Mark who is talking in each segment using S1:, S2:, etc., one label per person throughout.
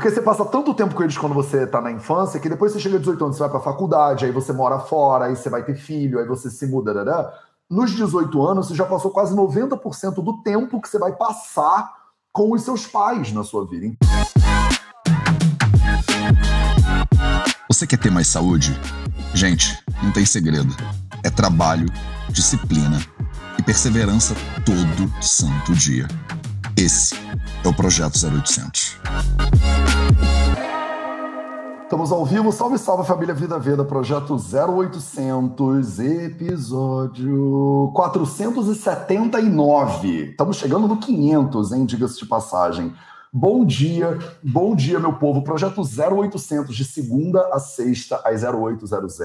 S1: Porque você passa tanto tempo com eles quando você tá na infância que depois você chega a 18 anos, você vai pra faculdade, aí você mora fora, aí você vai ter filho, aí você se muda. Dará. Nos 18 anos, você já passou quase 90% do tempo que você vai passar com os seus pais na sua vida.
S2: Você quer ter mais saúde? Gente, não tem segredo. É trabalho, disciplina e perseverança todo santo dia. Esse é o Projeto 0800.
S1: Estamos ao vivo, salve, salve família Vida Veda, projeto 0800, episódio 479. Estamos chegando no 500, hein, diga-se de passagem. Bom dia, bom dia, meu povo. Projeto 0800, de segunda a sexta, às 0800,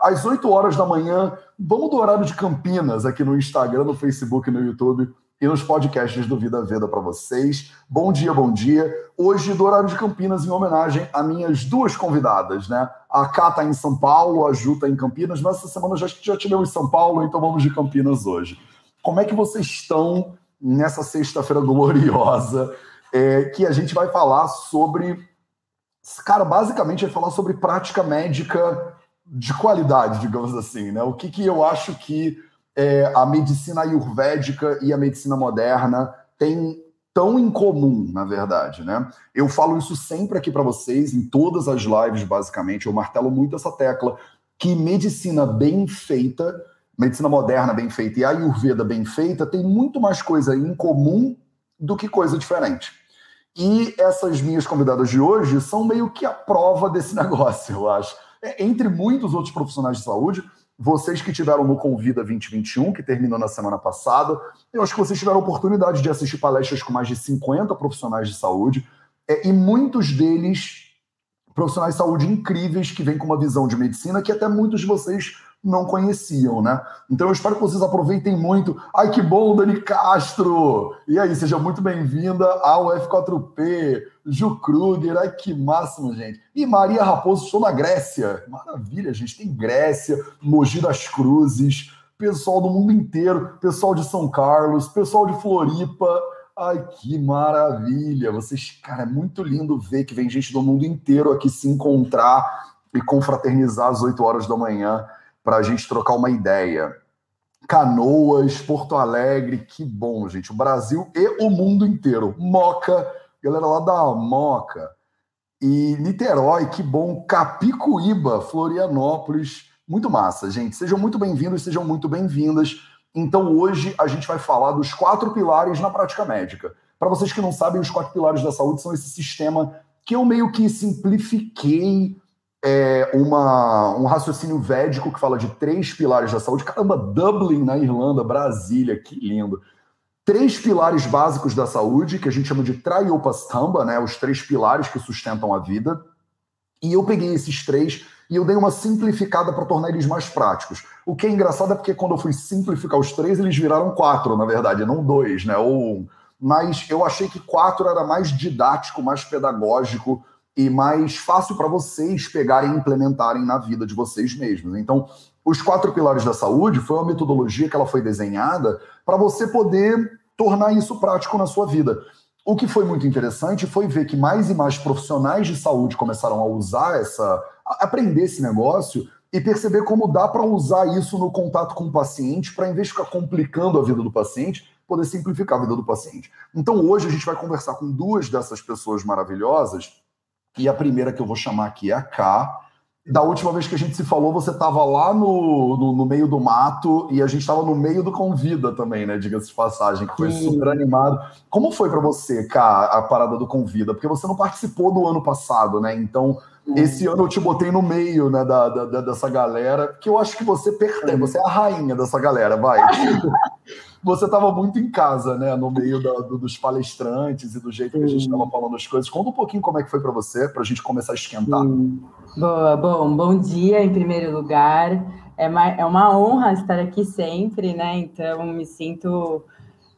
S1: às 8 horas da manhã. Vamos do horário de Campinas, aqui no Instagram, no Facebook no YouTube e nos podcasts do Vida Veda para vocês. Bom dia, bom dia. Hoje, do horário de Campinas, em homenagem a minhas duas convidadas, né? A Cá está em São Paulo, a Ju está em Campinas, mas essa semana já, já tivemos em São Paulo, então vamos de Campinas hoje. Como é que vocês estão nessa sexta-feira gloriosa? é, que a gente vai falar sobre. Cara, basicamente vai falar sobre prática médica de qualidade, digamos assim, né? O que, que eu acho que é, a medicina ayurvédica e a medicina moderna têm tão em comum, na verdade, né? Eu falo isso sempre aqui para vocês, em todas as lives, basicamente, eu martelo muito essa tecla, que medicina bem feita, medicina moderna bem feita e ayurveda bem feita tem muito mais coisa em comum do que coisa diferente. E essas minhas convidadas de hoje são meio que a prova desse negócio, eu acho. É, entre muitos outros profissionais de saúde, vocês que tiveram no Convida 2021, que terminou na semana passada, eu acho que vocês tiveram a oportunidade de assistir palestras com mais de 50 profissionais de saúde, é, e muitos deles profissionais de saúde incríveis que vêm com uma visão de medicina que até muitos de vocês não conheciam, né? Então eu espero que vocês aproveitem muito. Ai, que bom, Dani Castro! E aí, seja muito bem-vinda ao F4P, Ju Kruger, ai que máximo, gente. E Maria Raposo, estou na Grécia. Maravilha, gente, tem Grécia, Mogi das Cruzes, pessoal do mundo inteiro, pessoal de São Carlos, pessoal de Floripa. Ai, que maravilha! Vocês, cara, é muito lindo ver que vem gente do mundo inteiro aqui se encontrar e confraternizar às 8 horas da manhã para a gente trocar uma ideia. Canoas, Porto Alegre, que bom, gente. O Brasil e o mundo inteiro. Moca, galera lá da Moca. E Niterói, que bom. Capicuíba, Florianópolis. Muito massa, gente. Sejam muito bem-vindos, sejam muito bem-vindas. Então, hoje a gente vai falar dos quatro pilares na prática médica. Para vocês que não sabem, os quatro pilares da saúde são esse sistema que eu meio que simplifiquei é, uma, um raciocínio védico que fala de três pilares da saúde. Caramba, Dublin na Irlanda, Brasília, que lindo. Três pilares básicos da saúde, que a gente chama de Trayopastamba, né, os três pilares que sustentam a vida. E eu peguei esses três e eu dei uma simplificada para tornar eles mais práticos. O que é engraçado é porque quando eu fui simplificar os três, eles viraram quatro, na verdade, não dois, né? Ou um. Mas eu achei que quatro era mais didático, mais pedagógico, e mais fácil para vocês pegarem e implementarem na vida de vocês mesmos. Então, os quatro pilares da saúde foi uma metodologia que ela foi desenhada para você poder tornar isso prático na sua vida. O que foi muito interessante foi ver que mais e mais profissionais de saúde começaram a usar essa, a aprender esse negócio e perceber como dá para usar isso no contato com o paciente para, em vez de ficar complicando a vida do paciente, poder simplificar a vida do paciente. Então, hoje a gente vai conversar com duas dessas pessoas maravilhosas e a primeira que eu vou chamar aqui é a K. Da última vez que a gente se falou, você estava lá no, no, no, meio do mato e a gente estava no meio do Convida também, né? Diga-se de passagem, que foi Sim. super animado. Como foi para você, K, a parada do Convida? Porque você não participou do ano passado, né? Então, esse ano eu te botei no meio né, da, da, dessa galera, que eu acho que você pertence, você é a rainha dessa galera, vai. você estava muito em casa, né, no meio da, do, dos palestrantes e do jeito que a gente estava falando as coisas. Conta um pouquinho como é que foi para você, para a gente começar a esquentar.
S3: Boa, bom, bom dia em primeiro lugar. É uma, é uma honra estar aqui sempre, né? Então, me sinto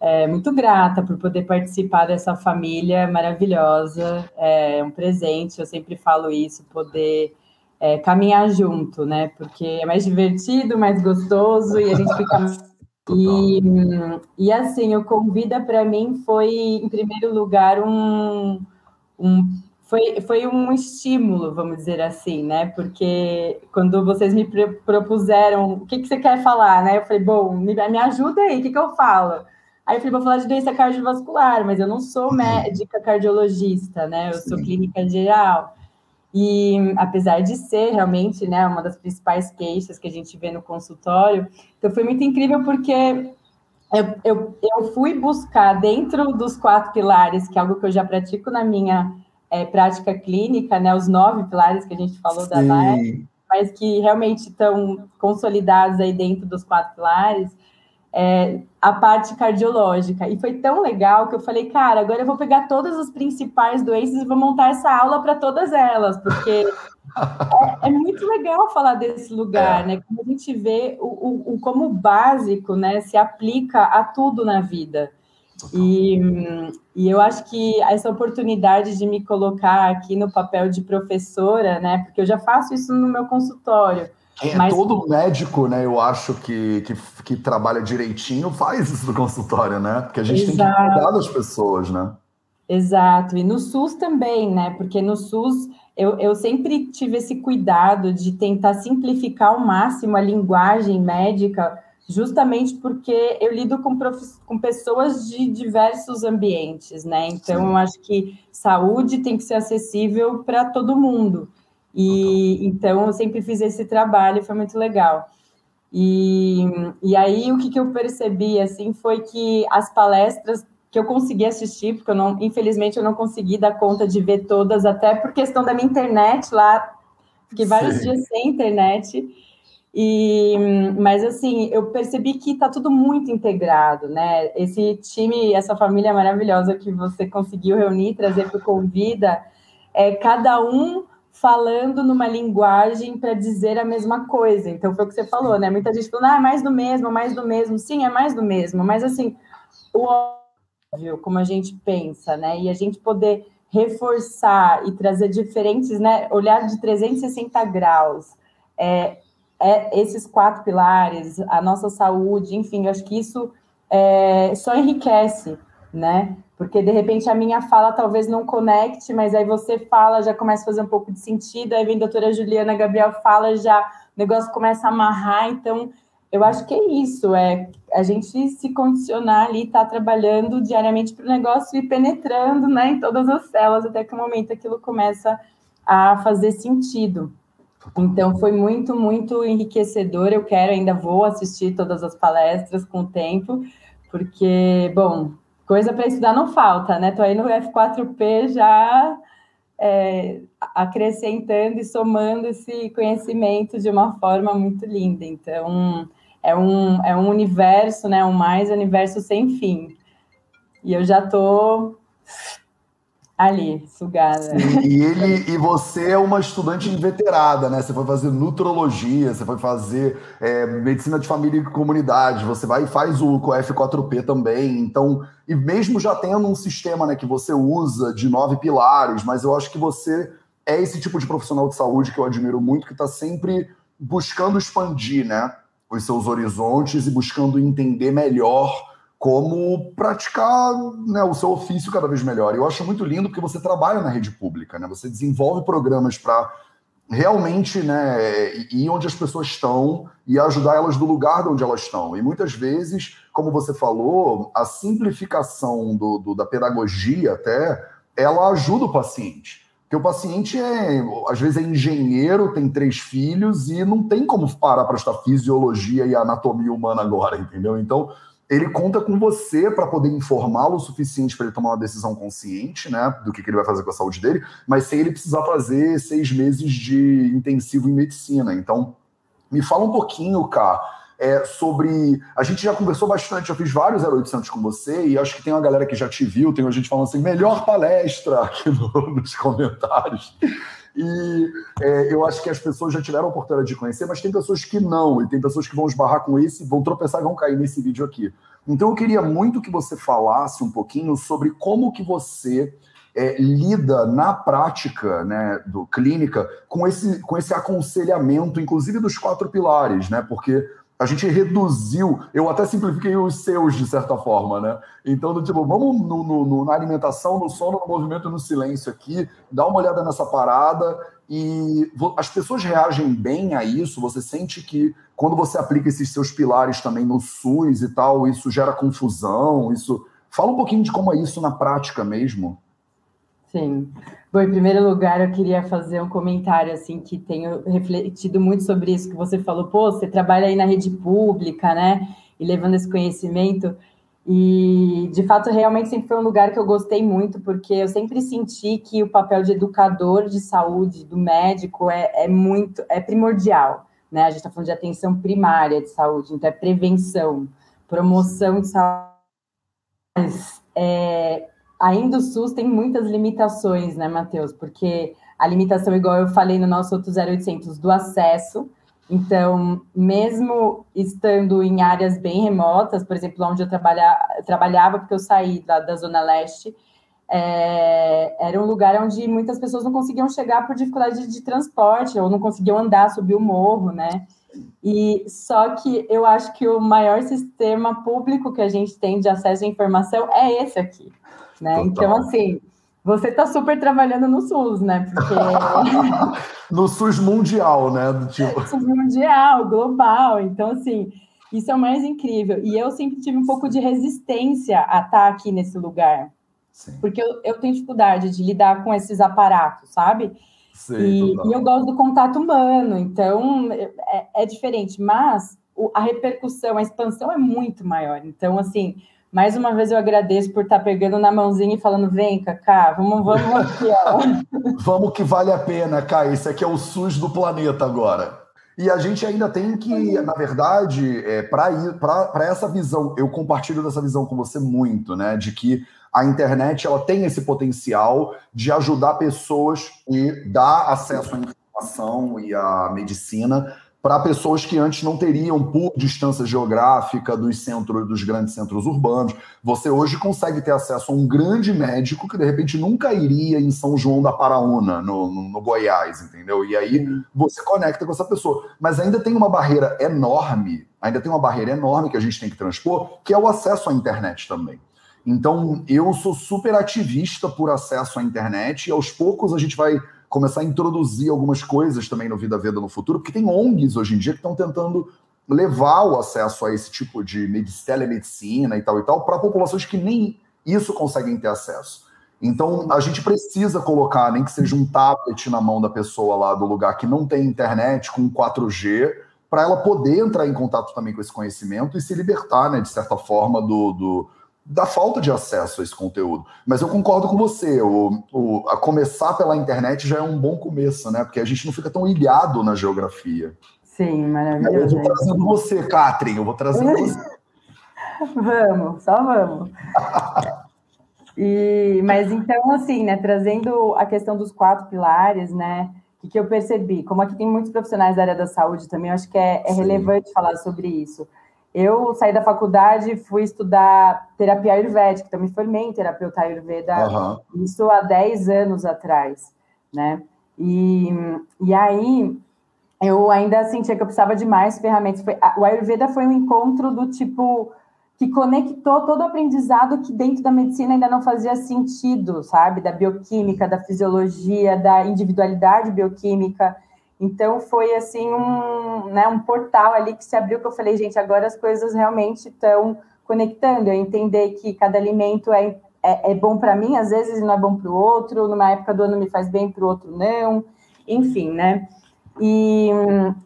S3: é, muito grata por poder participar dessa família maravilhosa. É um presente, eu sempre falo isso, poder é, caminhar junto, né? Porque é mais divertido, mais gostoso e a gente fica e, e assim, o Convida para mim foi, em primeiro lugar, um, um
S4: foi, foi um estímulo, vamos dizer assim, né? Porque quando vocês me propuseram o que, que você quer falar, né? Eu falei, bom, me, me ajuda aí, o que, que eu falo? Aí eu falei, vou falar de doença cardiovascular, mas eu não sou uhum. médica cardiologista, né? Eu sou clínica geral. E apesar de ser realmente né, uma das principais queixas que a gente vê no consultório, então foi muito incrível porque eu, eu, eu fui buscar dentro dos quatro pilares, que é algo que eu já pratico na minha é, prática clínica, né, os nove pilares que a gente falou Sim. da live, mas que realmente estão consolidados aí dentro dos quatro pilares, é, a parte cardiológica. E foi tão legal que eu falei, cara, agora eu vou pegar todas as principais doenças e vou montar essa aula para todas elas, porque é, é, muito legal falar desse lugar, é. né? Como a gente vê o, o, o, como básico, né, se aplica a tudo na vida. E, e eu acho que essa oportunidade de me colocar aqui no papel de professora, né? Porque eu já faço isso no meu consultório
S1: é, Mas... Todo médico, né, eu acho que, que, que, trabalha direitinho faz isso no consultório, né? Porque a gente Exato. tem que cuidar das pessoas, né?
S4: Exato, e no SUS também, né? Porque no SUS eu, eu sempre tive esse cuidado de tentar simplificar ao máximo a linguagem médica, justamente porque eu lido com, prof... com pessoas de diversos ambientes, né? Então, eu acho que saúde tem que ser acessível para todo mundo. E então eu sempre fiz esse trabalho, foi muito legal. E, e aí o que, que eu percebi assim foi que as palestras que eu consegui assistir, porque eu não, infelizmente eu não consegui dar conta de ver todas, até por questão da minha internet lá, fiquei vários Sim. dias sem internet. E, mas assim, eu percebi que está tudo muito integrado, né? Esse time, essa família maravilhosa que você conseguiu reunir, trazer para o Convida, é cada um falando numa linguagem para dizer a mesma coisa. Então foi o que você falou, né? Muita gente falou, ah, é mais do mesmo, mais do mesmo. Sim, é mais do mesmo, mas assim, o óbvio, como a gente pensa, né? E a gente poder reforçar e trazer diferentes, né? Olhar de 360 graus. É, é, esses quatro pilares, a nossa saúde, enfim, eu acho que isso é, só enriquece, né? Porque de repente a minha fala talvez não conecte, mas aí você fala, já começa a fazer um pouco de sentido, aí vem a doutora Juliana Gabriel fala, já o negócio começa a amarrar, então eu acho que é isso, é a gente se condicionar ali, estar tá trabalhando diariamente para o negócio e penetrando né, em todas as células, até que o momento aquilo começa a fazer sentido. Então foi muito, muito enriquecedor. Eu quero, ainda vou assistir todas as palestras com o tempo, porque, bom, coisa para estudar não falta, né? Tô aí no F4P já é, acrescentando e somando esse conhecimento de uma forma muito linda. Então, é um, é um universo, né? Um mais universo sem fim. E eu já tô ali, sugada.
S1: E, ele, e você é uma estudante inveterada, né? Você foi fazer nutrologia, você foi fazer é, medicina de família e comunidade, você vai e faz o F4P também. Então, e mesmo já tendo um sistema né, que você usa de nove pilares, mas eu acho que você é esse tipo de profissional de saúde que eu admiro muito, que está sempre buscando expandir né, os seus horizontes e buscando entender melhor como praticar né, o seu ofício cada vez melhor. Eu acho muito lindo porque você trabalha na rede pública, né? Você desenvolve programas para realmente né, ir onde as pessoas estão e ajudar elas do lugar de onde elas estão. E muitas vezes, como você falou, a simplificação do, do da pedagogia até, ela ajuda o paciente. Porque o paciente é, às vezes é engenheiro, tem três filhos e não tem como parar para estudar fisiologia e anatomia humana agora, entendeu? Então, ele conta com você para poder informá-lo o suficiente para ele tomar uma decisão consciente, né, do que, que, ele vai fazer com a saúde dele, mas sem ele precisar fazer seis meses de intensivo em medicina. Então, me fala um pouquinho, Cá, é, sobre. A gente já conversou bastante, eu fiz vários 0800 com você, e acho que tem uma galera que já te viu, tem a gente falando assim, melhor palestra aqui no, nos comentários. E é, eu acho que as pessoas já tiveram a oportunidade de conhecer, mas tem pessoas que não, e tem pessoas que vão esbarrar com esse, vão tropeçar e vão cair nesse vídeo aqui. Então eu queria muito que você falasse um pouquinho sobre como que você é, lida na prática né, do clínica com esse, com esse aconselhamento, inclusive dos quatro pilares, né? Porque a gente reduziu, eu até simplifiquei os seus, de certa forma, né? Então, do tipo, vamos no, no, no, na alimentação, no sono, no movimento, no silêncio aqui, dá uma olhada nessa parada e as pessoas reagem bem a isso. Você sente que quando você aplica esses seus pilares também no SUS e tal, isso gera confusão, isso... Fala um pouquinho de como é isso na prática mesmo.
S4: Sim. Bom, em primeiro lugar, eu queria fazer um comentário, assim, que tenho refletido muito sobre isso que você falou. Pô, você trabalha aí na rede pública, né? E levando esse conhecimento. E, de fato, realmente sempre foi um lugar que eu gostei muito, porque eu sempre senti que o papel de educador de saúde, do médico, é, é muito, é primordial, né? A gente está falando de atenção primária de saúde, então é prevenção, promoção de saúde. É, ainda o SUS tem muitas limitações, né, Matheus? Porque a limitação, igual eu falei no nosso outro 0800, do acesso. Então, mesmo estando em áreas bem remotas, por exemplo, onde eu trabalha, trabalhava, porque eu saí da, da Zona Leste, é, era um lugar onde muitas pessoas não conseguiam chegar por dificuldade de, de transporte, ou não conseguiam andar, subir o morro, né? E só que eu acho que o maior sistema público que a gente tem de acesso à informação é esse aqui. Né? Então, assim, você está super trabalhando no SUS, né? Porque...
S1: no SUS mundial, né?
S4: Tipo... SUS mundial, global. Então, assim, isso é o mais incrível. E eu sempre tive um pouco de resistência a estar tá aqui nesse lugar. Sim. Porque eu, eu tenho dificuldade de lidar com esses aparatos, sabe? E, e, eu gosto do contato humano, então é, é diferente, mas o, a repercussão, a expansão é muito maior. Então, assim, mais uma vez eu agradeço por estar pegando na mãozinha e falando: vem, Cacá, vamos, vamos aqui,
S1: vamos que vale a pena, Cá. Esse aqui é o SUS do planeta agora. E a gente ainda tem que, na verdade, é, para essa visão, eu compartilho dessa visão com você muito, né? De que a internet ela tem esse potencial de ajudar pessoas e dar acesso à informação e à medicina para pessoas que antes não teriam por distância geográfica dos centros, dos grandes centros urbanos. Você hoje consegue ter acesso a um grande médico que de repente nunca iria em São João da Paraúna, no, no, no Goiás, entendeu? E aí você conecta com essa pessoa. Mas ainda tem uma barreira enorme, ainda tem uma barreira enorme que a gente tem que transpor, que é o acesso à internet também. Então, eu sou super ativista por acesso à internet e aos poucos a gente vai começar a introduzir algumas coisas também no Vida Veda no futuro, porque tem ONGs hoje em dia que estão tentando levar o acesso a esse tipo de telemedicina e tal e tal para populações que nem isso conseguem ter acesso. Então, a gente precisa colocar, nem que seja um tablet na mão da pessoa lá do lugar que não tem internet, com 4G, para ela poder entrar em contato também com esse conhecimento e se libertar, né, de certa forma, do, do da falta de acesso a esse conteúdo. Mas eu concordo com você, o, o, a começar pela internet já é um bom começo, né? Porque a gente não fica tão ilhado na geografia.
S4: Sim, maravilhoso.
S1: Eu vou trazendo você, Catherine, eu vou trazendo você.
S4: vamos, só vamos. E, mas então, assim, né, trazendo a questão dos quatro pilares, né, o que eu percebi, como aqui tem muitos profissionais da área da saúde também, eu acho que é, é relevante falar sobre isso. Eu saí da faculdade, fui estudar terapia ayurvédica, então me formei em terapeuta ayurveda, uhum. isso há 10 anos atrás, né? E, e aí eu ainda sentia que eu precisava de mais ferramentas. Foi, o ayurveda foi um encontro do tipo que conectou todo o aprendizado que dentro da medicina ainda não fazia sentido, sabe? Da bioquímica, da fisiologia, da individualidade bioquímica. Então foi assim um, né, um portal ali que se abriu que eu falei, gente, agora as coisas realmente estão conectando. Eu entender que cada alimento é, é, é bom para mim, às vezes não é bom para o outro, numa época do ano me faz bem, para o outro não, enfim, né? E,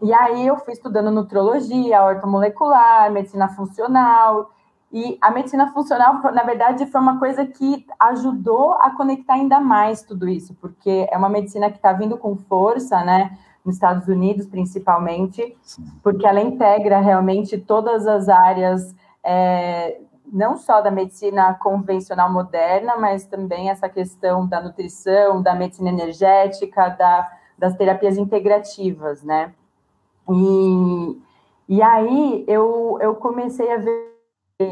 S4: e aí eu fui estudando nutrologia, ortomolecular, medicina funcional, e a medicina funcional, na verdade, foi uma coisa que ajudou a conectar ainda mais tudo isso, porque é uma medicina que está vindo com força, né? Nos Estados Unidos, principalmente, porque ela integra realmente todas as áreas, é, não só da medicina convencional moderna, mas também essa questão da nutrição, da medicina energética, da, das terapias integrativas, né? E, e aí eu, eu comecei a ver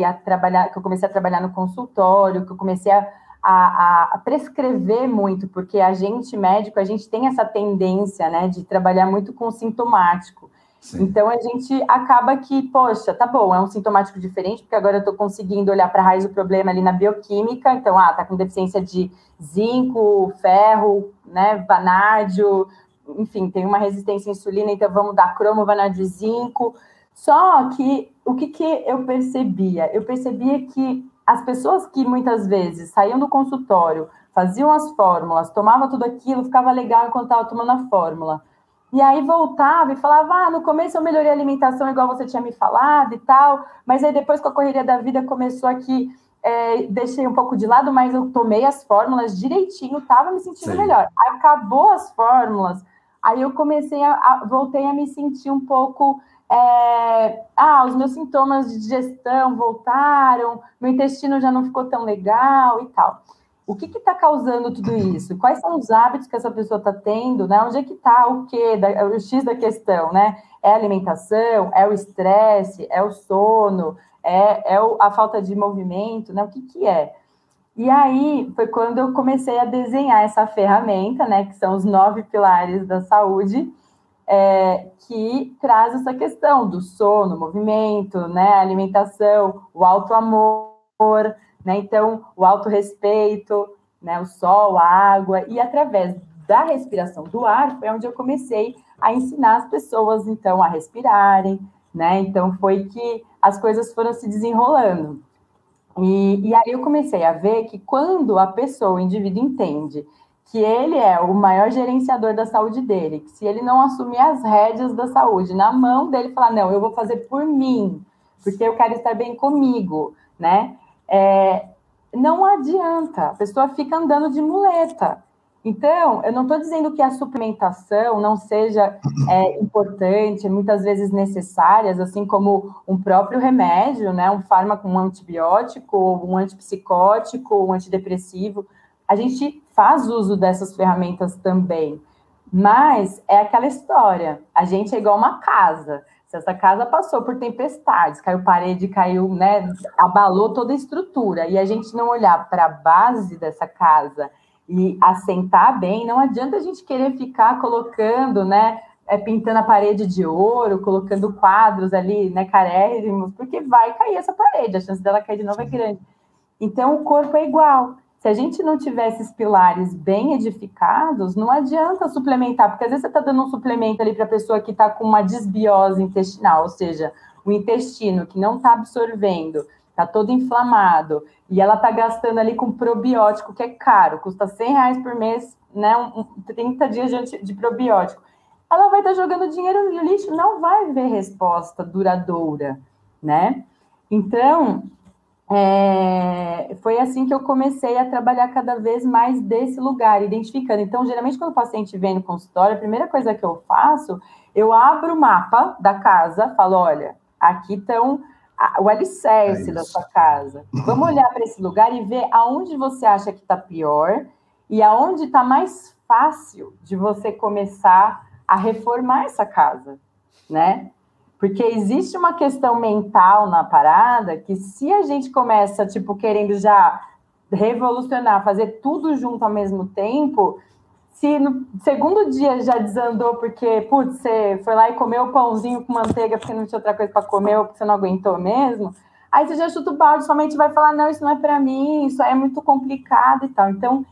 S4: a trabalhar, que eu comecei a trabalhar no consultório, que eu comecei a a, a, prescrever muito, porque a gente médico, a gente tem essa tendência, né, de trabalhar muito com o sintomático. Sim. Então a gente acaba que, poxa, tá bom, é um sintomático diferente, porque agora eu estou conseguindo olhar para a raiz do problema ali na bioquímica, então, ah, tá com deficiência de zinco, ferro, né, vanádio, enfim, tem uma resistência à insulina, então vamos dar cromo, vanádio zinco. Só que o que, que eu percebia? Eu percebia que as pessoas que muitas vezes saíam do consultório, faziam as fórmulas, tomava tudo aquilo, ficava legal enquanto estava tomando a fórmula. E aí voltava e falava: ah, no começo eu melhorei a alimentação igual você tinha me falado e tal, mas aí depois com a correria da vida começou aqui, é, deixei um pouco de lado, mas eu tomei as fórmulas direitinho, tava me sentindo Sim. melhor. Acabou as fórmulas, aí eu comecei a, a, voltei a me sentir um pouco. É, ah, os meus sintomas de digestão voltaram, meu intestino já não ficou tão legal e tal. O que está causando tudo isso? Quais são os hábitos que essa pessoa está tendo? Né? Onde é que está o quê? Da, o X da questão, né? É a alimentação? É o estresse? É o sono? É, é o, a falta de movimento? Né? O que, que é? E aí foi quando eu comecei a desenhar essa ferramenta, né? Que são os nove pilares da saúde, é, que traz essa questão do sono, movimento, né? Alimentação, o alto amor né? Então, o autorrespeito, né? o sol, a água, e através da respiração do ar foi onde eu comecei a ensinar as pessoas, então, a respirarem, né? Então, foi que as coisas foram se desenrolando. E, e aí eu comecei a ver que quando a pessoa, o indivíduo, entende que ele é o maior gerenciador da saúde dele, que se ele não assumir as rédeas da saúde na mão dele, falar, não, eu vou fazer por mim, porque eu quero estar bem comigo, né? é, não adianta, a pessoa fica andando de muleta. Então, eu não estou dizendo que a suplementação não seja é, importante, muitas vezes necessárias, assim como um próprio remédio, né, um fármaco, um antibiótico, um antipsicótico, um antidepressivo. A gente faz uso dessas ferramentas também, mas é aquela história. A gente é igual uma casa. Se essa casa passou por tempestades, caiu parede, caiu, né, abalou toda a estrutura, e a gente não olhar para a base dessa casa e assentar bem, não adianta a gente querer ficar colocando, né, é, pintando a parede de ouro, colocando quadros ali, né, carérrimos, porque vai cair essa parede, a chance dela cair de novo é grande. Então, o corpo é igual. Se a gente não tiver esses pilares bem edificados, não adianta suplementar, porque às vezes você está dando um suplemento ali para a pessoa que está com uma desbiose intestinal, ou seja, o intestino que não está absorvendo, está todo inflamado, e ela está gastando ali com probiótico, que é caro, custa 100 reais por mês, né, um, 30 dias de, de probiótico. Ela vai estar tá jogando dinheiro no lixo, não vai ver resposta duradoura, né? Então, é, foi assim que eu comecei a trabalhar cada vez mais desse lugar, identificando. Então, geralmente, quando o paciente vem no consultório, a primeira coisa que eu faço, eu abro o mapa da casa, falo: olha, aqui estão o alicerce é da sua casa. Vamos olhar para esse lugar e ver aonde você acha que está pior e aonde está mais fácil de você começar a reformar essa casa, né? Porque existe uma questão mental na parada que se a gente começa, tipo, querendo já revolucionar, fazer tudo junto ao mesmo tempo, se no segundo dia já desandou porque, putz, você foi lá e comeu pãozinho com manteiga porque não tinha outra coisa para comer ou porque você não aguentou mesmo, aí você já chuta o balde, somente vai falar, não, isso não é para mim, isso é muito complicado e tal. Então,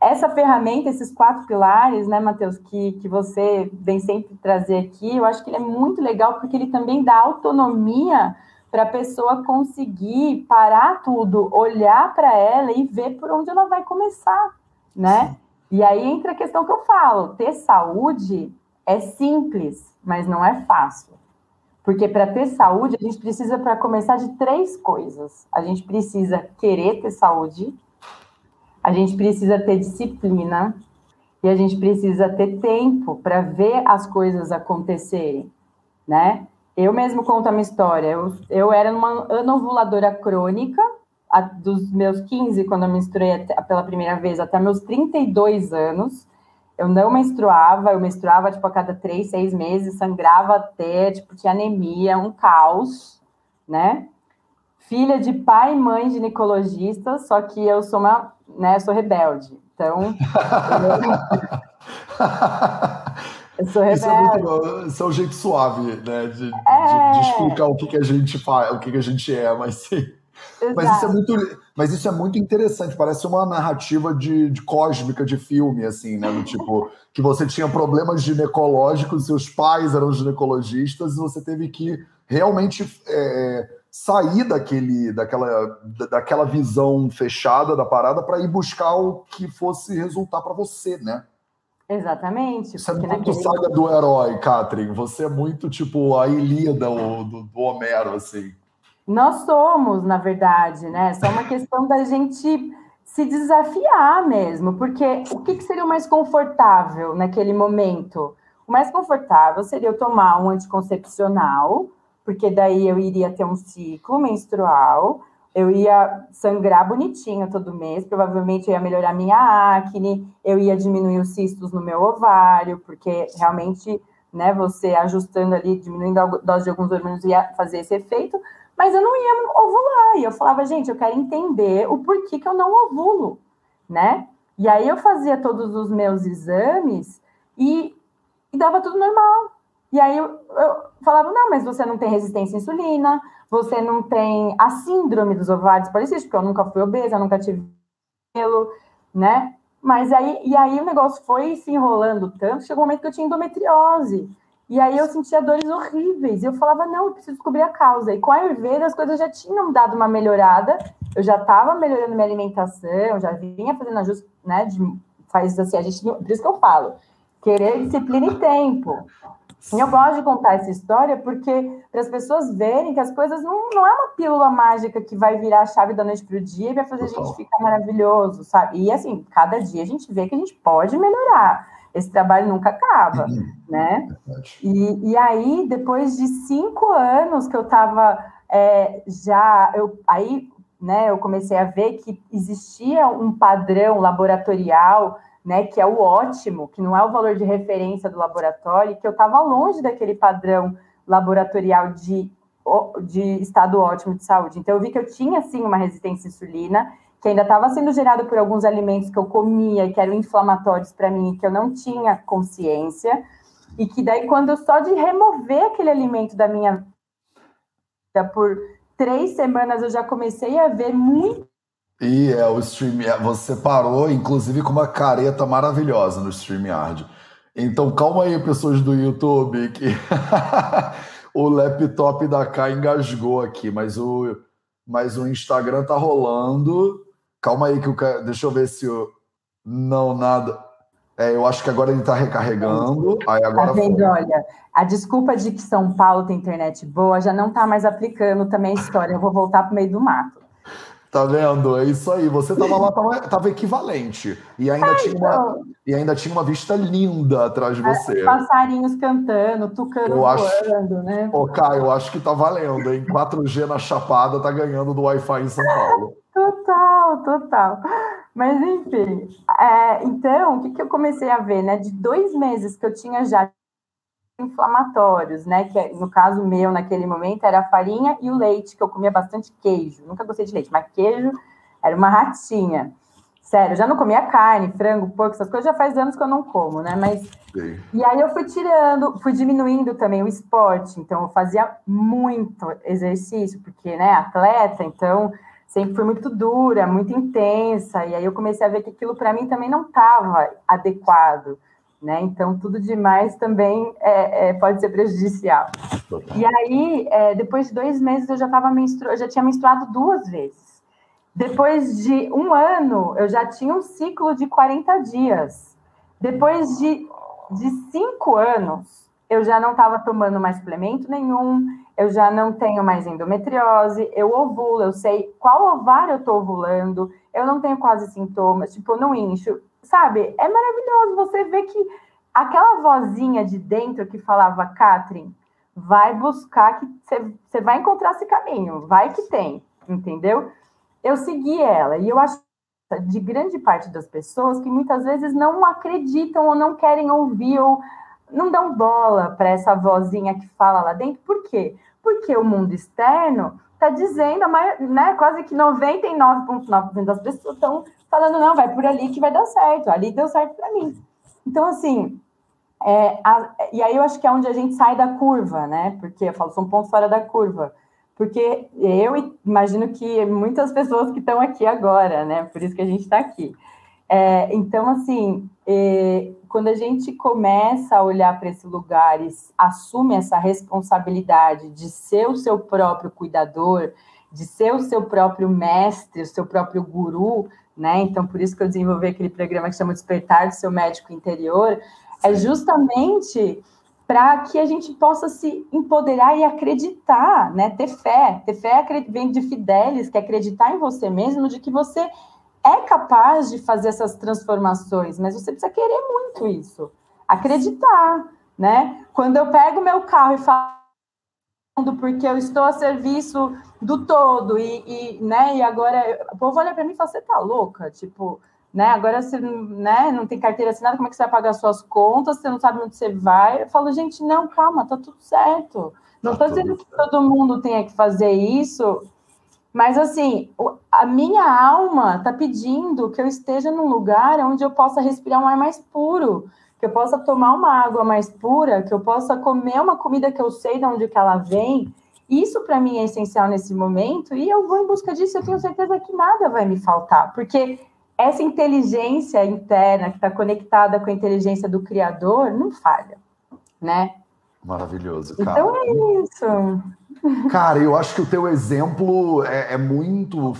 S4: essa ferramenta, esses quatro pilares, né, Matheus, que, que você vem sempre trazer aqui, eu acho que ele é muito legal porque ele também dá autonomia para a pessoa conseguir parar tudo, olhar para ela e ver por onde ela vai começar, né? E aí entra a questão que eu falo: ter saúde é simples, mas não é fácil. Porque para ter saúde, a gente precisa, para começar, de três coisas. A gente precisa querer ter saúde, a gente precisa ter disciplina e a gente precisa ter tempo para ver as coisas acontecerem, né? Eu mesmo conto a minha história. Eu, eu era uma anovuladora crônica, a, dos meus 15, quando eu menstruei pela primeira vez, até meus 32 anos. Eu não menstruava, eu menstruava, tipo, a cada três, seis meses, sangrava até, tipo, tinha anemia, um caos, né? Filha de pai e mãe ginecologista, só que eu sou uma né? Eu sou rebelde. Então. Eu sou
S1: rebelde. Isso é, muito, isso é um jeito suave, né? De, é... de, de explicar o que, que a gente faz, o que, que a gente é, mas sim. Mas isso, é muito, mas isso é muito interessante, parece uma narrativa de, de cósmica de filme, assim, né? Do tipo, que você tinha problemas ginecológicos, seus pais eram ginecologistas, e você teve que realmente é, sair daquele, daquela, daquela visão fechada da parada para ir buscar o que fosse resultar para você, né?
S4: Exatamente.
S1: Isso é muito naquele... saga do herói, Catherine. Você é muito tipo a Ilíada do, do Homero, assim.
S4: Nós somos, na verdade, né? Só uma questão da gente se desafiar mesmo, porque o que, que seria o mais confortável naquele momento? O mais confortável seria eu tomar um anticoncepcional, porque daí eu iria ter um ciclo menstrual, eu ia sangrar bonitinho todo mês, provavelmente eu ia melhorar minha acne, eu ia diminuir os cistos no meu ovário, porque realmente, né, você ajustando ali, diminuindo a dose de alguns hormônios ia fazer esse efeito, mas eu não ia ovular. E eu falava, gente, eu quero entender o porquê que eu não ovulo, né? E aí eu fazia todos os meus exames e, e dava tudo normal. E aí eu, eu, falava, não, mas você não tem resistência à insulina, você não tem a síndrome dos ovários policísticos, porque eu nunca fui obesa, nunca tive pelo, né? Mas aí, e aí o negócio foi se enrolando tanto, chegou um momento que eu tinha endometriose. E aí eu sentia dores horríveis. E eu falava, não, eu preciso descobrir a causa. E com a Ayurveda as coisas já tinham dado uma melhorada. Eu já estava melhorando minha alimentação, já vinha fazendo ajuste, né? De, faz assim, a gente. Por isso que eu falo, querer disciplina e tempo. E eu gosto de contar essa história porque para as pessoas verem que as coisas não, não é uma pílula mágica que vai virar a chave da noite para o dia e vai fazer a gente ficar maravilhoso, sabe? E assim, cada dia a gente vê que a gente pode melhorar esse trabalho nunca acaba, uhum. né? E, e aí, depois de cinco anos que eu estava é, já, eu, aí, né, eu comecei a ver que existia um padrão laboratorial, né, que é o ótimo, que não é o valor de referência do laboratório, que eu estava longe daquele padrão laboratorial de, de estado ótimo de saúde. Então, eu vi que eu tinha, sim, uma resistência à insulina, que ainda estava sendo gerado por alguns alimentos que eu comia, que eram inflamatórios para mim, que eu não tinha consciência, e que daí, quando eu só de remover aquele alimento da minha vida por três semanas, eu já comecei a ver muito.
S1: E é o StreamYard, você parou, inclusive, com uma careta maravilhosa no StreamYard. Então, calma aí, pessoas do YouTube, que o laptop da K engasgou aqui, mas o, mas o Instagram tá rolando. Calma aí que o. Deixa eu ver se o. Não, nada. É, eu acho que agora ele está recarregando. Aí agora
S4: tá vendo? Olha, a desculpa de que São Paulo tem internet boa já não está mais aplicando também a história. Eu vou voltar para o meio do mato.
S1: Tá vendo? É isso aí. Você estava lá, tava, tava, equivalente. E ainda, tinha uma, então. e ainda tinha uma vista linda atrás de você.
S4: Passarinhos cantando, tucano eu voando, acho... né?
S1: Ô, Caio, eu acho que tá valendo, hein? 4G na Chapada tá ganhando do Wi-Fi em São Paulo.
S4: Total, total. Mas, enfim. É, então, o que, que eu comecei a ver, né? De dois meses que eu tinha já inflamatórios, né? Que no caso meu, naquele momento, era a farinha e o leite, que eu comia bastante queijo. Nunca gostei de leite, mas queijo era uma ratinha. Sério, já não comia carne, frango, porco, essas coisas já faz anos que eu não como, né? Mas. Sim. E aí eu fui tirando, fui diminuindo também o esporte. Então, eu fazia muito exercício, porque, né, atleta, então sempre fui muito dura, muito intensa. E aí eu comecei a ver que aquilo para mim também não estava adequado né? Então, tudo demais também é, é, pode ser prejudicial. E aí, é, depois de dois meses, eu já estava menstru... já tinha menstruado duas vezes. Depois de um ano, eu já tinha um ciclo de 40 dias. Depois de, de cinco anos, eu já não estava tomando mais suplemento nenhum, eu já não tenho mais endometriose, eu ovulo, eu sei qual ovário eu estou ovulando, eu não tenho quase sintomas, tipo, eu não incho, sabe? É maravilhoso você ver que aquela vozinha de dentro que falava, Catherine, vai buscar que você vai encontrar esse caminho, vai que tem, entendeu? Eu segui ela e eu acho de grande parte das pessoas que muitas vezes não acreditam ou não querem ouvir ou não dão bola para essa vozinha que fala lá dentro. Por quê? Porque o mundo externo está dizendo, né, quase que 99,9% das pessoas estão falando, não, vai por ali que vai dar certo, ali deu certo para mim. Então, assim, É, a, e aí eu acho que é onde a gente sai da curva, né? Porque eu falo, são um ponto fora da curva. Porque eu imagino que muitas pessoas que estão aqui agora, né? Por isso que a gente está aqui. É, então, assim, é, quando a gente começa a olhar para esse lugar e assume essa responsabilidade de ser o seu próprio cuidador, de ser o seu próprio mestre, o seu próprio guru, né? Então, por isso que eu desenvolvi aquele programa que chama Despertar do Seu Médico Interior, é justamente para que a gente possa se empoderar e acreditar, né? Ter fé. Ter fé vem de Fidelis, que é acreditar em você mesmo, de que você é capaz de fazer essas transformações, mas você precisa querer muito isso. Acreditar, né? Quando eu pego meu carro e falo porque eu estou a serviço do todo e, e né, e agora o povo olha para mim e fala, você tá louca? Tipo, né, agora você né, não tem carteira assinada, como é que você vai pagar suas contas? Você não sabe onde você vai? Eu falo, gente, não, calma, tá tudo certo. Não estou tá dizendo que todo mundo tenha que fazer isso, mas assim, a minha alma está pedindo que eu esteja num lugar onde eu possa respirar um ar mais puro, que eu possa tomar uma água mais pura, que eu possa comer uma comida que eu sei de onde que ela vem. Isso para mim é essencial nesse momento e eu vou em busca disso. Eu tenho certeza que nada vai me faltar, porque essa inteligência interna que está conectada com a inteligência do Criador não falha, né?
S1: Maravilhoso,
S4: cara. Então é isso.
S1: Cara, eu acho que o teu exemplo é, é muito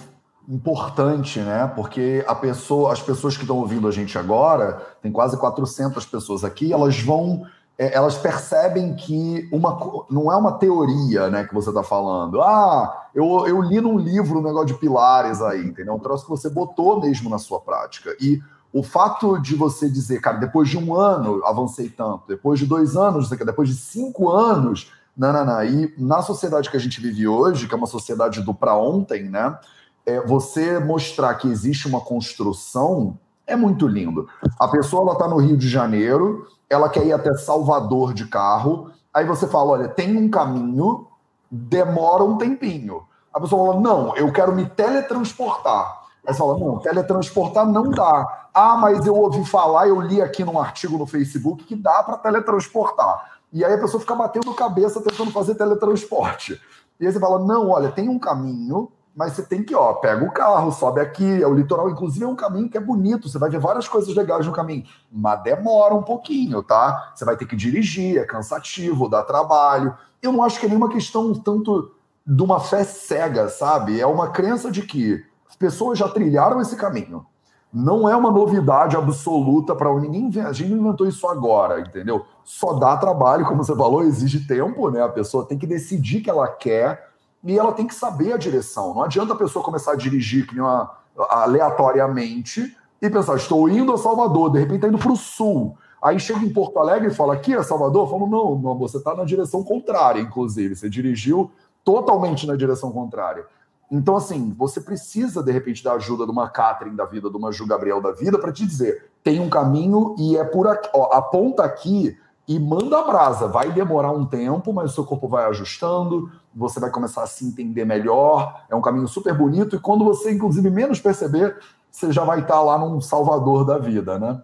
S1: importante, né? Porque a pessoa, as pessoas que estão ouvindo a gente agora, tem quase 400 pessoas aqui, elas vão, é, elas percebem que uma, não é uma teoria, né, que você está falando. Ah, eu, eu li num livro um negócio de pilares aí, entendeu? Um troço que você botou mesmo na sua prática. E o fato de você dizer, cara, depois de um ano avancei tanto, depois de dois anos, depois de cinco anos, não. E na sociedade que a gente vive hoje, que é uma sociedade do para ontem, né? É, você mostrar que existe uma construção é muito lindo. A pessoa ela está no Rio de Janeiro, ela quer ir até Salvador de carro, aí você fala, olha, tem um caminho, demora um tempinho. A pessoa fala, não, eu quero me teletransportar. Aí você fala, não, teletransportar não dá. Ah, mas eu ouvi falar, eu li aqui num artigo no Facebook que dá para teletransportar. E aí a pessoa fica batendo cabeça tentando fazer teletransporte. E aí você fala: não, olha, tem um caminho, mas você tem que, ó, pega o carro, sobe aqui, é o litoral, inclusive é um caminho que é bonito, você vai ver várias coisas legais no caminho, mas demora um pouquinho, tá? Você vai ter que dirigir, é cansativo, dá trabalho. Eu não acho que é nenhuma questão tanto de uma fé cega, sabe? É uma crença de que as pessoas já trilharam esse caminho não é uma novidade absoluta para ninguém. A gente inventou isso agora, entendeu? Só dá trabalho, como você falou, exige tempo, né? A pessoa tem que decidir que ela quer e ela tem que saber a direção. Não adianta a pessoa começar a dirigir que uma, aleatoriamente e pensar, estou indo a Salvador, de repente está indo para o sul. Aí chega em Porto Alegre e fala, aqui é Salvador? Falo, não, não você está na direção contrária, inclusive. Você dirigiu totalmente na direção contrária. Então, assim, você precisa, de repente, da ajuda de uma Catherine da vida, de uma Ju Gabriel da vida, para te dizer: tem um caminho e é por aqui, ó, aponta aqui e manda a brasa. Vai demorar um tempo, mas o seu corpo vai ajustando, você vai começar a se entender melhor. É um caminho super bonito, e quando você, inclusive, menos perceber, você já vai estar lá num salvador da vida, né?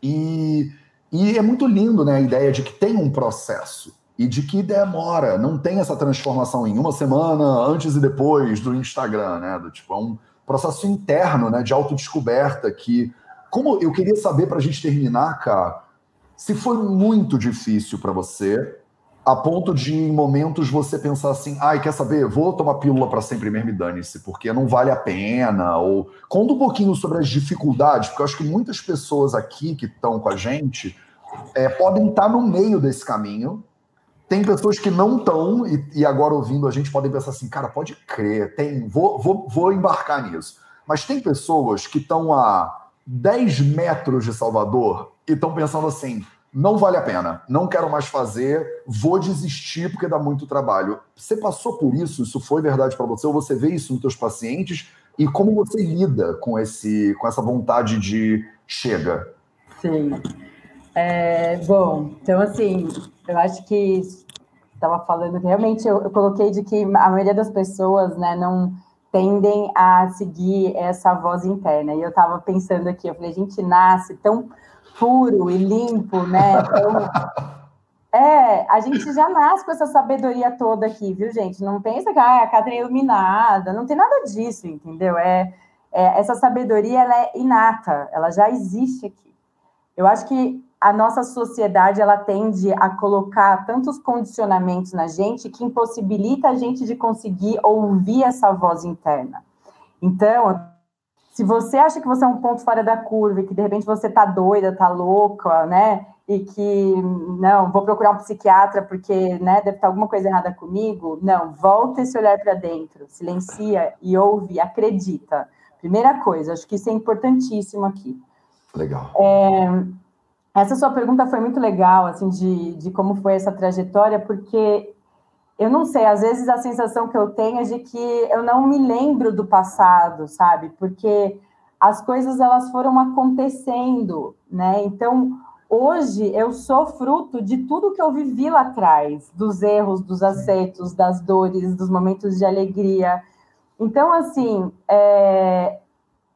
S1: E, e é muito lindo, né, a ideia de que tem um processo e de que demora, não tem essa transformação em uma semana antes e depois do Instagram, né? Do tipo, é um processo interno, né, de autodescoberta que como eu queria saber para a gente terminar, cara, se foi muito difícil para você, a ponto de em momentos você pensar assim, ai, quer saber, vou tomar pílula para sempre mesmo e dane-se, porque não vale a pena, ou conta um pouquinho sobre as dificuldades, porque eu acho que muitas pessoas aqui que estão com a gente é, podem estar no meio desse caminho, tem pessoas que não estão, e, e, agora ouvindo a gente podem pensar assim, cara, pode crer, tem, vou, vou, vou embarcar nisso. Mas tem pessoas que estão a 10 metros de Salvador e estão pensando assim, não vale a pena, não quero mais fazer, vou desistir porque dá muito trabalho. Você passou por isso? Isso foi verdade para você? Ou você vê isso nos seus pacientes? E como você lida com, esse, com essa vontade de chega?
S4: Sim. É, bom, então assim, eu acho que estava falando que realmente eu, eu, coloquei de que a maioria das pessoas, né, não tendem a seguir essa voz interna. E eu estava pensando aqui, eu falei, a gente nasce tão puro e limpo, né? Então, é, a gente já nasce com essa sabedoria toda aqui, viu, gente? Não pensa que ah, a Catherine é iluminada, não tem nada disso, entendeu? É, é, essa sabedoria ela é inata, ela já existe aqui. Eu acho que a nossa sociedade ela tende a colocar tantos condicionamentos na gente que impossibilita a gente de conseguir ouvir essa voz interna. Então, se você acha que você é um ponto fora da curva e que de repente você tá doida, tá louca, né? E que não, vou procurar um psiquiatra porque, né, deve estar alguma coisa errada comigo. Não, volta esse olhar para dentro, silencia e ouve, acredita. Primeira coisa, acho que isso é importantíssimo aqui.
S1: Legal.
S4: É, essa sua pergunta foi muito legal, assim, de, de como foi essa trajetória, porque eu não sei, às vezes a sensação que eu tenho é de que eu não me lembro do passado, sabe? Porque as coisas elas foram acontecendo, né? Então, hoje eu sou fruto de tudo que eu vivi lá atrás, dos erros, dos acertos, das dores, dos momentos de alegria. Então, assim, é,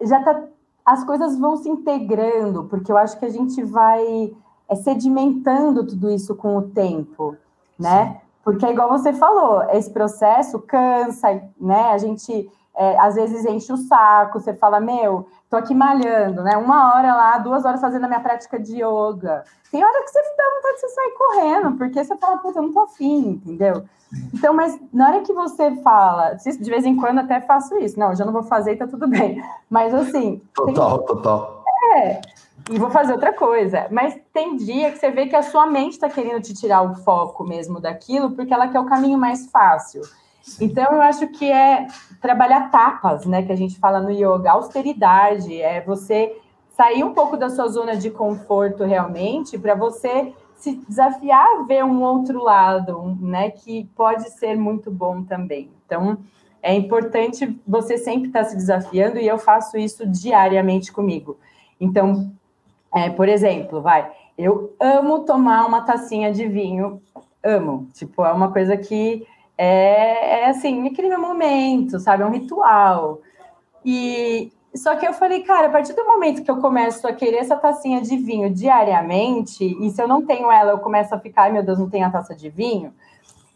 S4: já tá, as coisas vão se integrando, porque eu acho que a gente vai é, sedimentando tudo isso com o tempo, né? Porque é igual você falou, esse processo cansa, né? A gente é, às vezes enche o saco, você fala, meu, tô aqui malhando, né? Uma hora lá, duas horas fazendo a minha prática de yoga. Tem hora que você dá vontade de você sair correndo, porque você fala, puta, eu não tô afim, entendeu? Então, mas na hora que você fala, de vez em quando até faço isso, não, já não vou fazer e tá tudo bem. Mas assim.
S1: Total, tem... total.
S4: É, e vou fazer outra coisa. Mas tem dia que você vê que a sua mente está querendo te tirar o foco mesmo daquilo, porque ela quer o caminho mais fácil. Então, eu acho que é trabalhar tapas, né? Que a gente fala no yoga, austeridade, é você sair um pouco da sua zona de conforto realmente, para você se desafiar a ver um outro lado, né? Que pode ser muito bom também. Então, é importante você sempre estar tá se desafiando, e eu faço isso diariamente comigo. Então, é, por exemplo, vai, eu amo tomar uma tacinha de vinho, amo. Tipo, é uma coisa que é, é assim, aquele meu momento, sabe? É um ritual. E só que eu falei, cara, a partir do momento que eu começo a querer essa tacinha de vinho diariamente, e se eu não tenho ela, eu começo a ficar, ai meu Deus, não tenho a taça de vinho,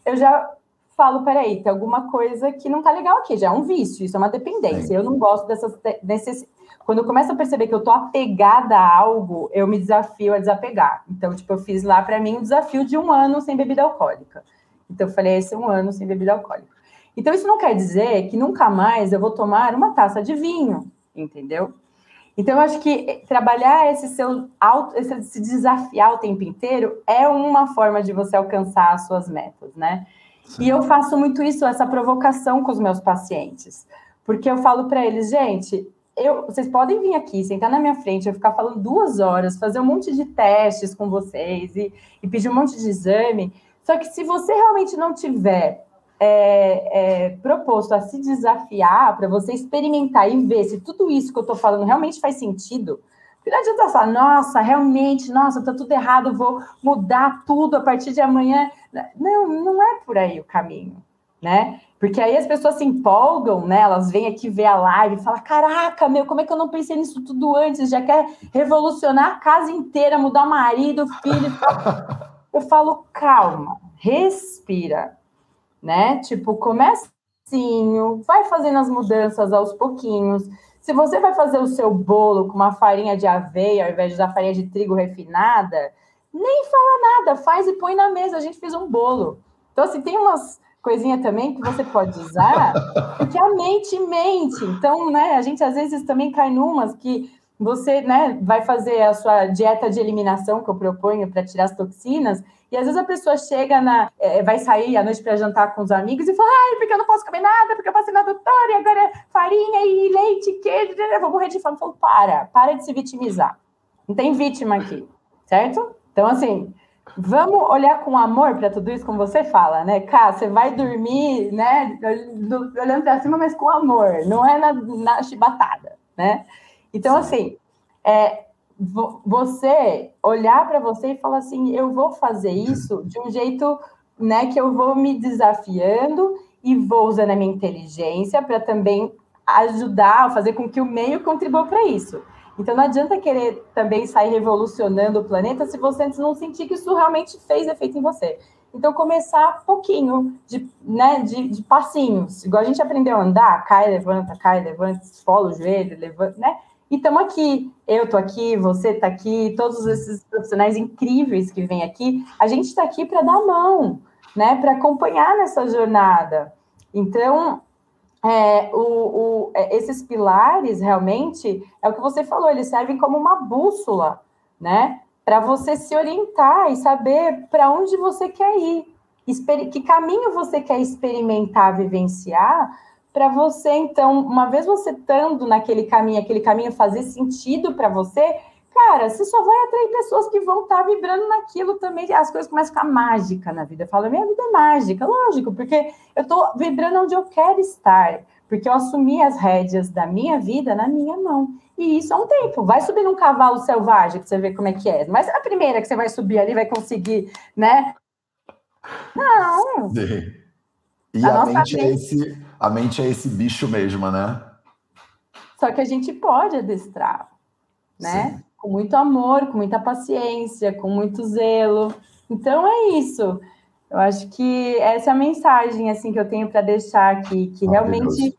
S4: eu já falo, peraí, tem alguma coisa que não tá legal aqui, já é um vício, isso é uma dependência. Eu não gosto dessas necessidades. Quando eu começo a perceber que eu tô apegada a algo, eu me desafio a desapegar. Então, tipo, eu fiz lá para mim um desafio de um ano sem bebida alcoólica. Então, eu falei, esse é um ano sem bebida alcoólica. Então, isso não quer dizer que nunca mais eu vou tomar uma taça de vinho, entendeu? Então, eu acho que trabalhar esse seu auto, esse, se desafiar o tempo inteiro é uma forma de você alcançar as suas metas, né? Sim. E eu faço muito isso, essa provocação com os meus pacientes, porque eu falo para eles, gente, eu, vocês podem vir aqui, sentar na minha frente, eu ficar falando duas horas, fazer um monte de testes com vocês e, e pedir um monte de exame, só que se você realmente não tiver é, é, proposto a se desafiar para você experimentar e ver se tudo isso que eu estou falando realmente faz sentido, porque não adianta falar, nossa, realmente, nossa, está tudo errado, vou mudar tudo a partir de amanhã. Não, não é por aí o caminho, né? Porque aí as pessoas se empolgam, né? Elas vêm aqui ver a live e falam: caraca, meu, como é que eu não pensei nisso tudo antes? Já quer revolucionar a casa inteira, mudar o marido, filho. eu falo, calma, respira, né? Tipo, comecinho, vai fazendo as mudanças aos pouquinhos. Se você vai fazer o seu bolo com uma farinha de aveia ao invés da farinha de trigo refinada, nem fala nada, faz e põe na mesa. A gente fez um bolo. Então, assim, tem umas coisinhas também que você pode usar, porque a mente mente. Então, né, a gente às vezes também cai numas que você né, vai fazer a sua dieta de eliminação que eu proponho para tirar as toxinas, e às vezes a pessoa chega na. É, vai sair à noite para jantar com os amigos e fala: ai, porque eu não posso comer nada, porque eu passei na doutora, e agora é farinha e leite, queijo, eu vou morrer de fome. Eu falo, para, para de se vitimizar. Não tem vítima aqui, certo? Então, assim, vamos olhar com amor para tudo isso, como você fala, né? Cá, você vai dormir, né? Olhando para cima, mas com amor, não é na, na chibatada, né? Então, assim, é, você olhar para você e falar assim: eu vou fazer isso de um jeito né, que eu vou me desafiando e vou usando a minha inteligência para também ajudar, fazer com que o meio contribua para isso.
S3: Então não adianta querer também sair revolucionando o planeta se você não sentir que isso realmente fez efeito em você. Então começar pouquinho, de, né, de, de passinhos. Igual a gente aprendeu a andar, cai, levanta, cai, levanta, esfola o joelho, levanta, né? E estamos aqui, eu estou aqui, você está aqui, todos esses profissionais incríveis que vêm aqui, a gente está aqui para dar mão, né, para acompanhar nessa jornada. Então, é, o, o, é, esses pilares realmente é o que você falou, eles servem como uma bússola, né? Para você se orientar e saber para onde você quer ir, que caminho você quer experimentar, vivenciar, para você, então, uma vez você estando naquele caminho, aquele caminho fazer sentido para você, cara, você só vai atrair pessoas que vão estar tá vibrando naquilo também. As coisas começam a ficar mágica na vida. Eu falo, minha vida é mágica, lógico, porque eu estou vibrando onde eu quero estar, porque eu assumi as rédeas da minha vida na minha mão. E isso é um tempo. Vai subir num cavalo selvagem para você ver como é que é. Mas a primeira que você vai subir ali vai conseguir, né? Não.
S1: Sim. E a, a mente é esse, a mente é esse bicho mesmo, né?
S3: Só que a gente pode adestrar, né? Sim com muito amor, com muita paciência, com muito zelo. Então é isso. Eu acho que essa é a mensagem assim que eu tenho para deixar aqui, que realmente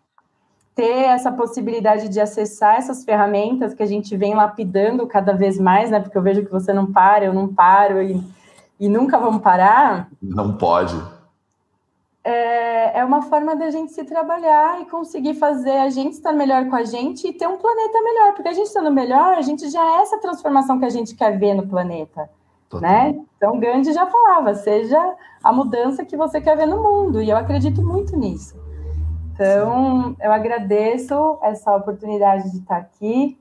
S3: ter essa possibilidade de acessar essas ferramentas que a gente vem lapidando cada vez mais, né? Porque eu vejo que você não para, eu não paro e, e nunca vamos parar.
S1: Não pode
S3: é, é uma forma da gente se trabalhar e conseguir fazer a gente estar melhor com a gente e ter um planeta melhor, porque a gente estando melhor, a gente já é essa transformação que a gente quer ver no planeta. Né? Então, Gandhi já falava, seja a mudança que você quer ver no mundo, e eu acredito muito nisso. Então, eu agradeço essa oportunidade de estar aqui.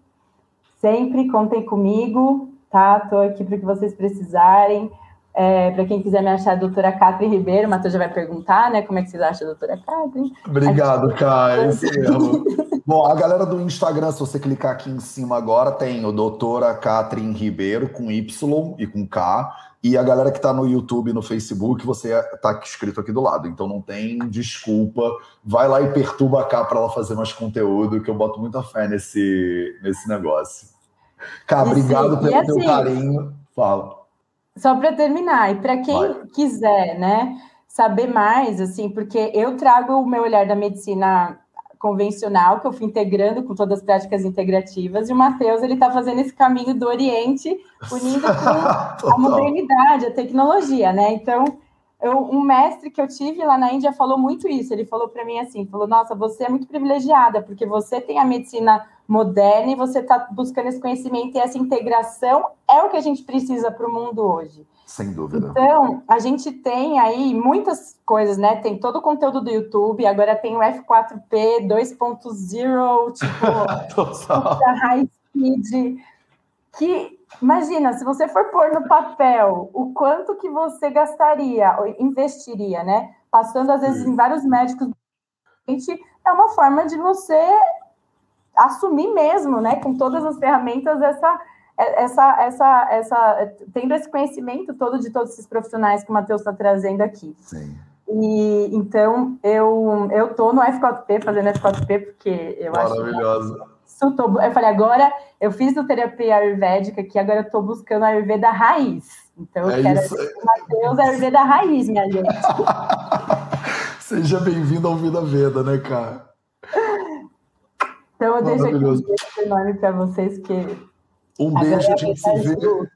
S3: Sempre contem comigo, tá? Estou aqui para o que vocês precisarem. É, para quem quiser me achar, a doutora Catherine Ribeiro, o Matheus já vai perguntar, né? Como é que vocês acham doutora Catherine?
S1: Obrigado, Kai. Bom, a galera do Instagram, se você clicar aqui em cima agora, tem o doutora Catherine Ribeiro com Y e com K. E a galera que está no YouTube e no Facebook, você está escrito aqui do lado. Então não tem desculpa. Vai lá e perturba a K para ela fazer mais conteúdo, que eu boto muita fé nesse, nesse negócio. Cá, obrigado pelo assim, teu carinho. Fala.
S3: Só para terminar, e para quem Vai. quiser, né, saber mais, assim, porque eu trago o meu olhar da medicina convencional, que eu fui integrando com todas as práticas integrativas, e o Matheus, ele está fazendo esse caminho do Oriente, unindo com a modernidade, a tecnologia, né? Então, eu, um mestre que eu tive lá na Índia falou muito isso, ele falou para mim assim, falou, nossa, você é muito privilegiada, porque você tem a medicina moderna e você está buscando esse conhecimento e essa integração é o que a gente precisa para o mundo hoje.
S1: Sem dúvida.
S3: Então, a gente tem aí muitas coisas, né? Tem todo o conteúdo do YouTube, agora tem o F4P 2.0, tipo, high speed, que imagina, se você for pôr no papel o quanto que você gastaria, investiria, né? Passando às vezes Sim. em vários médicos, é uma forma de você assumir mesmo, né, com todas as ferramentas, essa, essa, essa, essa, tendo esse conhecimento todo de todos esses profissionais que o Matheus está trazendo aqui.
S1: Sim.
S3: E então eu eu tô no F4P fazendo F4P porque eu acho
S1: maravilhosa.
S3: Tô, eu falei agora eu fiz o terapia ayurvédica que agora eu tô buscando a Ayurveda raiz. Então eu é quero o Matheus Ayurveda raiz, minha gente.
S1: Seja bem-vindo ao Vida Veda, né, cara?
S3: Então eu deixo aqui um beijo enorme para vocês que
S1: um beijo, a gente se vê.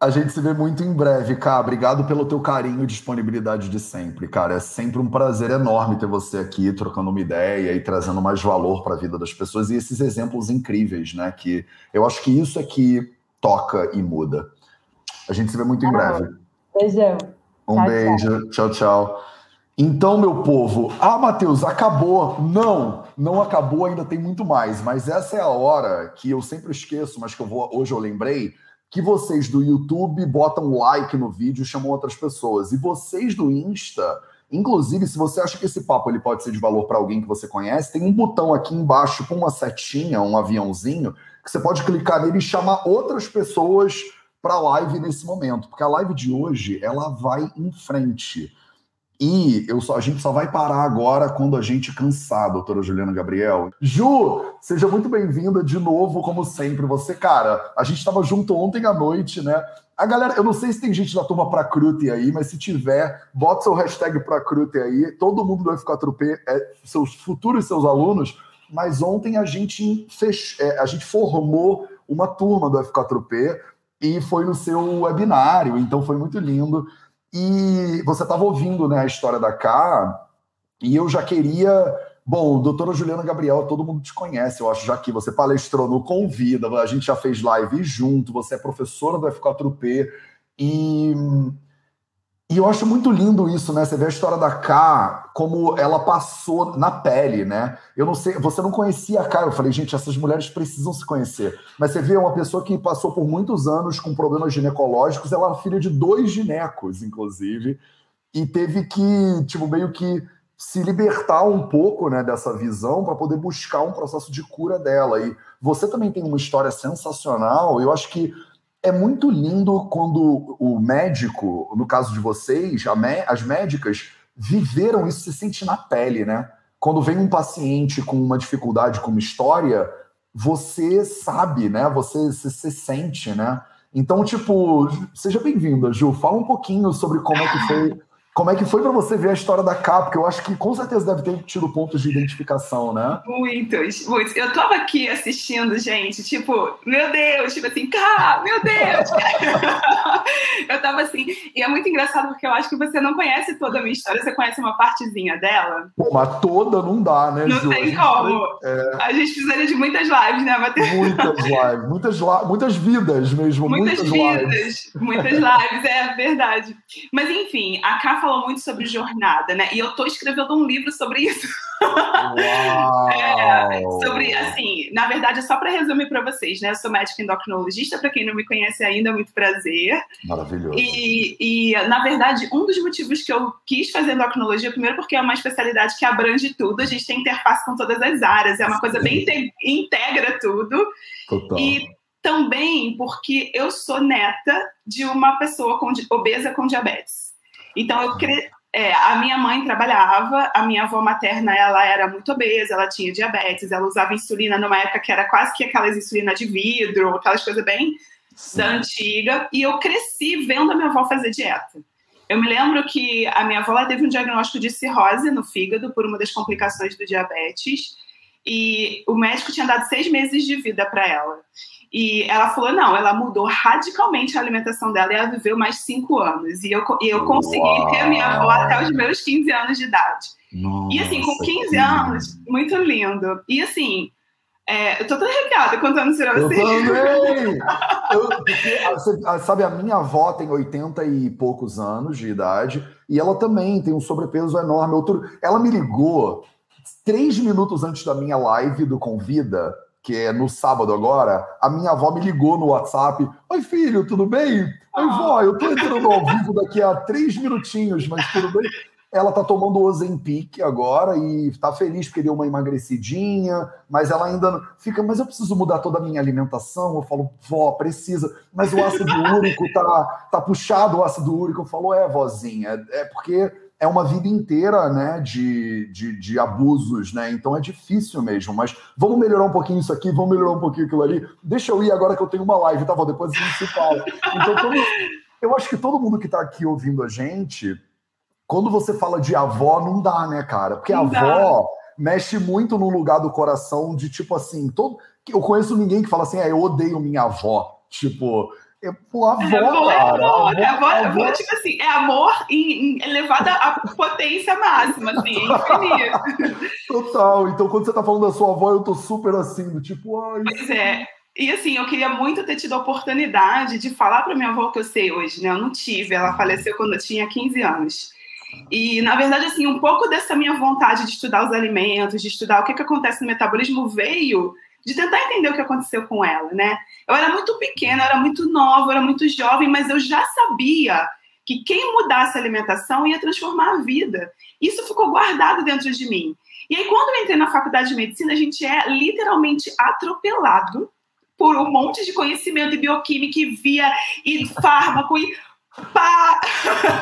S1: A gente se vê muito em breve, cara. Obrigado pelo teu carinho e disponibilidade de sempre, cara. É sempre um prazer enorme ter você aqui trocando uma ideia e trazendo mais valor para a vida das pessoas e esses exemplos incríveis, né? Que eu acho que isso é que toca e muda. A gente se vê muito em breve.
S3: Beijão.
S1: Um tchau, beijo. Tchau, tchau. Então, meu povo, ah, Matheus, acabou. Não, não acabou, ainda tem muito mais. Mas essa é a hora que eu sempre esqueço, mas que eu vou hoje eu lembrei que vocês do YouTube botam like no vídeo e chamam outras pessoas. E vocês do Insta, inclusive, se você acha que esse papo ele pode ser de valor para alguém que você conhece, tem um botão aqui embaixo com uma setinha, um aviãozinho, que você pode clicar nele e chamar outras pessoas para a live nesse momento, porque a live de hoje ela vai em frente. E eu só, a gente só vai parar agora quando a gente cansar, doutora Juliana Gabriel. Ju, seja muito bem-vinda de novo, como sempre. Você, cara, a gente estava junto ontem à noite, né? A galera, eu não sei se tem gente da turma pra Crute aí, mas se tiver, bota seu hashtag pra Crute aí. Todo mundo do F4P, é, seus futuros seus alunos. Mas ontem a gente fech... É, a gente formou uma turma do F4P e foi no seu webinário, então foi muito lindo. E você estava ouvindo né, a história da K, e eu já queria. Bom, doutora Juliana Gabriel, todo mundo te conhece, eu acho, já que você palestrou no Convida, a gente já fez live junto, você é professora do F4P, e e eu acho muito lindo isso, né? Você vê a história da K, como ela passou na pele, né? Eu não sei, você não conhecia a K. Eu falei, gente, essas mulheres precisam se conhecer. Mas você vê uma pessoa que passou por muitos anos com problemas ginecológicos, ela é filha de dois ginecos, inclusive, e teve que, tipo, meio que se libertar um pouco né, dessa visão para poder buscar um processo de cura dela. E você também tem uma história sensacional. Eu acho que é muito lindo quando o médico, no caso de vocês, as médicas viveram isso, se sente na pele, né? Quando vem um paciente com uma dificuldade, com uma história, você sabe, né? Você se sente, né? Então, tipo, seja bem-vinda, Ju. Fala um pouquinho sobre como é que foi como é que foi para você ver a história da K? Porque eu acho que com certeza deve ter tido pontos de identificação, né?
S4: Muitos, muitos. Eu tava aqui assistindo, gente, tipo, meu Deus, tipo assim, K, meu Deus! eu tava assim, e é muito engraçado porque eu acho que você não conhece toda a minha história, você conhece uma partezinha dela.
S1: Pô, mas toda não dá, né,
S4: Não Ju? tem como. É... A gente precisaria de muitas lives, né, Matheus?
S1: Muitas lives, muitas, muitas vidas mesmo.
S4: Muitas, muitas vidas, lives. muitas lives, é verdade. Mas enfim, a K falou muito sobre jornada, né? E eu estou escrevendo um livro sobre isso. é, sobre, assim, na verdade, é só para resumir para vocês, né? Eu sou médica endocrinologista, para quem não me conhece ainda, é muito prazer.
S1: Maravilhoso.
S4: E, e, na verdade, um dos motivos que eu quis fazer endocrinologia, primeiro porque é uma especialidade que abrange tudo, a gente tem interface com todas as áreas, é uma coisa bem integra tudo.
S1: Total.
S4: E também porque eu sou neta de uma pessoa com, obesa com diabetes. Então, eu cre... É, a minha mãe trabalhava, a minha avó materna ela era muito obesa, ela tinha diabetes, ela usava insulina numa época que era quase que aquelas insulina de vidro, aquelas coisas bem Sim. da antiga, e eu cresci vendo a minha avó fazer dieta. Eu me lembro que a minha avó teve um diagnóstico de cirrose no fígado por uma das complicações do diabetes, e o médico tinha dado seis meses de vida para ela. E ela falou: não, ela mudou radicalmente a alimentação dela e ela viveu mais cinco anos. E eu, e eu consegui Uau. ter a minha avó até os meus 15 anos de idade. Nossa, e assim, com 15 anos, muito lindo. E assim, é, eu tô toda arrepiada contando isso pra
S1: você. Eu também! eu, porque, sabe, a minha avó tem 80 e poucos anos de idade e ela também tem um sobrepeso enorme. Outro, ela me ligou três minutos antes da minha live do Convida que é no sábado agora, a minha avó me ligou no WhatsApp. Oi, filho, tudo bem? Oi, vó, eu tô entrando ao vivo daqui a três minutinhos, mas tudo bem? Ela tá tomando Ozempic agora e tá feliz porque deu uma emagrecidinha, mas ela ainda fica, mas eu preciso mudar toda a minha alimentação. Eu falo, vó, precisa, mas o ácido úrico tá, tá puxado o ácido úrico. Eu falo, é, vozinha, é porque é uma vida inteira né, de, de, de, abusos, né? Então é difícil mesmo. Mas vamos melhorar um pouquinho isso aqui, vamos melhorar um pouquinho aquilo ali. Deixa eu ir agora que eu tenho uma live, tá bom? Depois a gente se fala. Então, todo, eu acho que todo mundo que está aqui ouvindo a gente, quando você fala de avó, não dá, né, cara? Porque a avó mexe muito no lugar do coração de tipo assim, todo. Eu conheço ninguém que fala assim, ah, eu odeio minha avó. Tipo, é, pô, avó, é,
S4: avó, é amor, é avó, avó, avó, tipo assim, é amor em, em elevada à potência máxima, assim, é infinito.
S1: Total. Então, quando você tá falando da sua avó, eu tô super assim, do tipo, ai.
S4: Pois é. E assim, eu queria muito ter tido a oportunidade de falar para minha avó o que eu sei hoje, né? Eu não tive, ela faleceu quando eu tinha 15 anos. E, na verdade, assim, um pouco dessa minha vontade de estudar os alimentos, de estudar o que, que acontece no metabolismo, veio de tentar entender o que aconteceu com ela, né? Eu era muito pequena, era muito nova, era muito jovem, mas eu já sabia que quem mudasse a alimentação ia transformar a vida. Isso ficou guardado dentro de mim. E aí, quando eu entrei na faculdade de medicina, a gente é literalmente atropelado por um monte de conhecimento e bioquímica e via e fármaco e pá!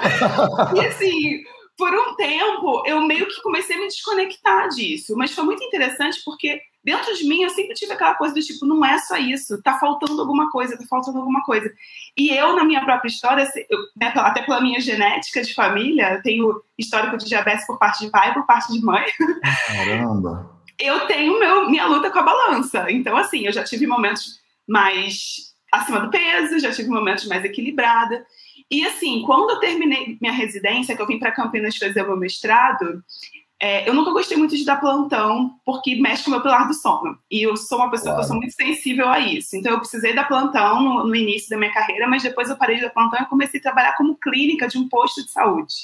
S4: e assim, por um tempo, eu meio que comecei a me desconectar disso. Mas foi muito interessante porque dentro de mim eu sempre tive aquela coisa do tipo, não é só isso, tá faltando alguma coisa, tá faltando alguma coisa. E eu, na minha própria história, eu, né, até pela minha genética de família, tenho histórico de diabetes por parte de pai e por parte de mãe.
S1: Caramba!
S4: eu tenho meu, minha luta com a balança. Então, assim, eu já tive momentos mais acima do peso, já tive momentos mais equilibrada. E assim, quando eu terminei minha residência, que eu vim para Campinas fazer o meu mestrado, é, eu nunca gostei muito de dar plantão, porque mexe com o meu pilar do sono. E eu sou uma pessoa claro. que eu sou muito sensível a isso. Então, eu precisei dar plantão no, no, início da minha carreira, mas depois eu parei de dar plantão e comecei a trabalhar como clínica de um posto de saúde.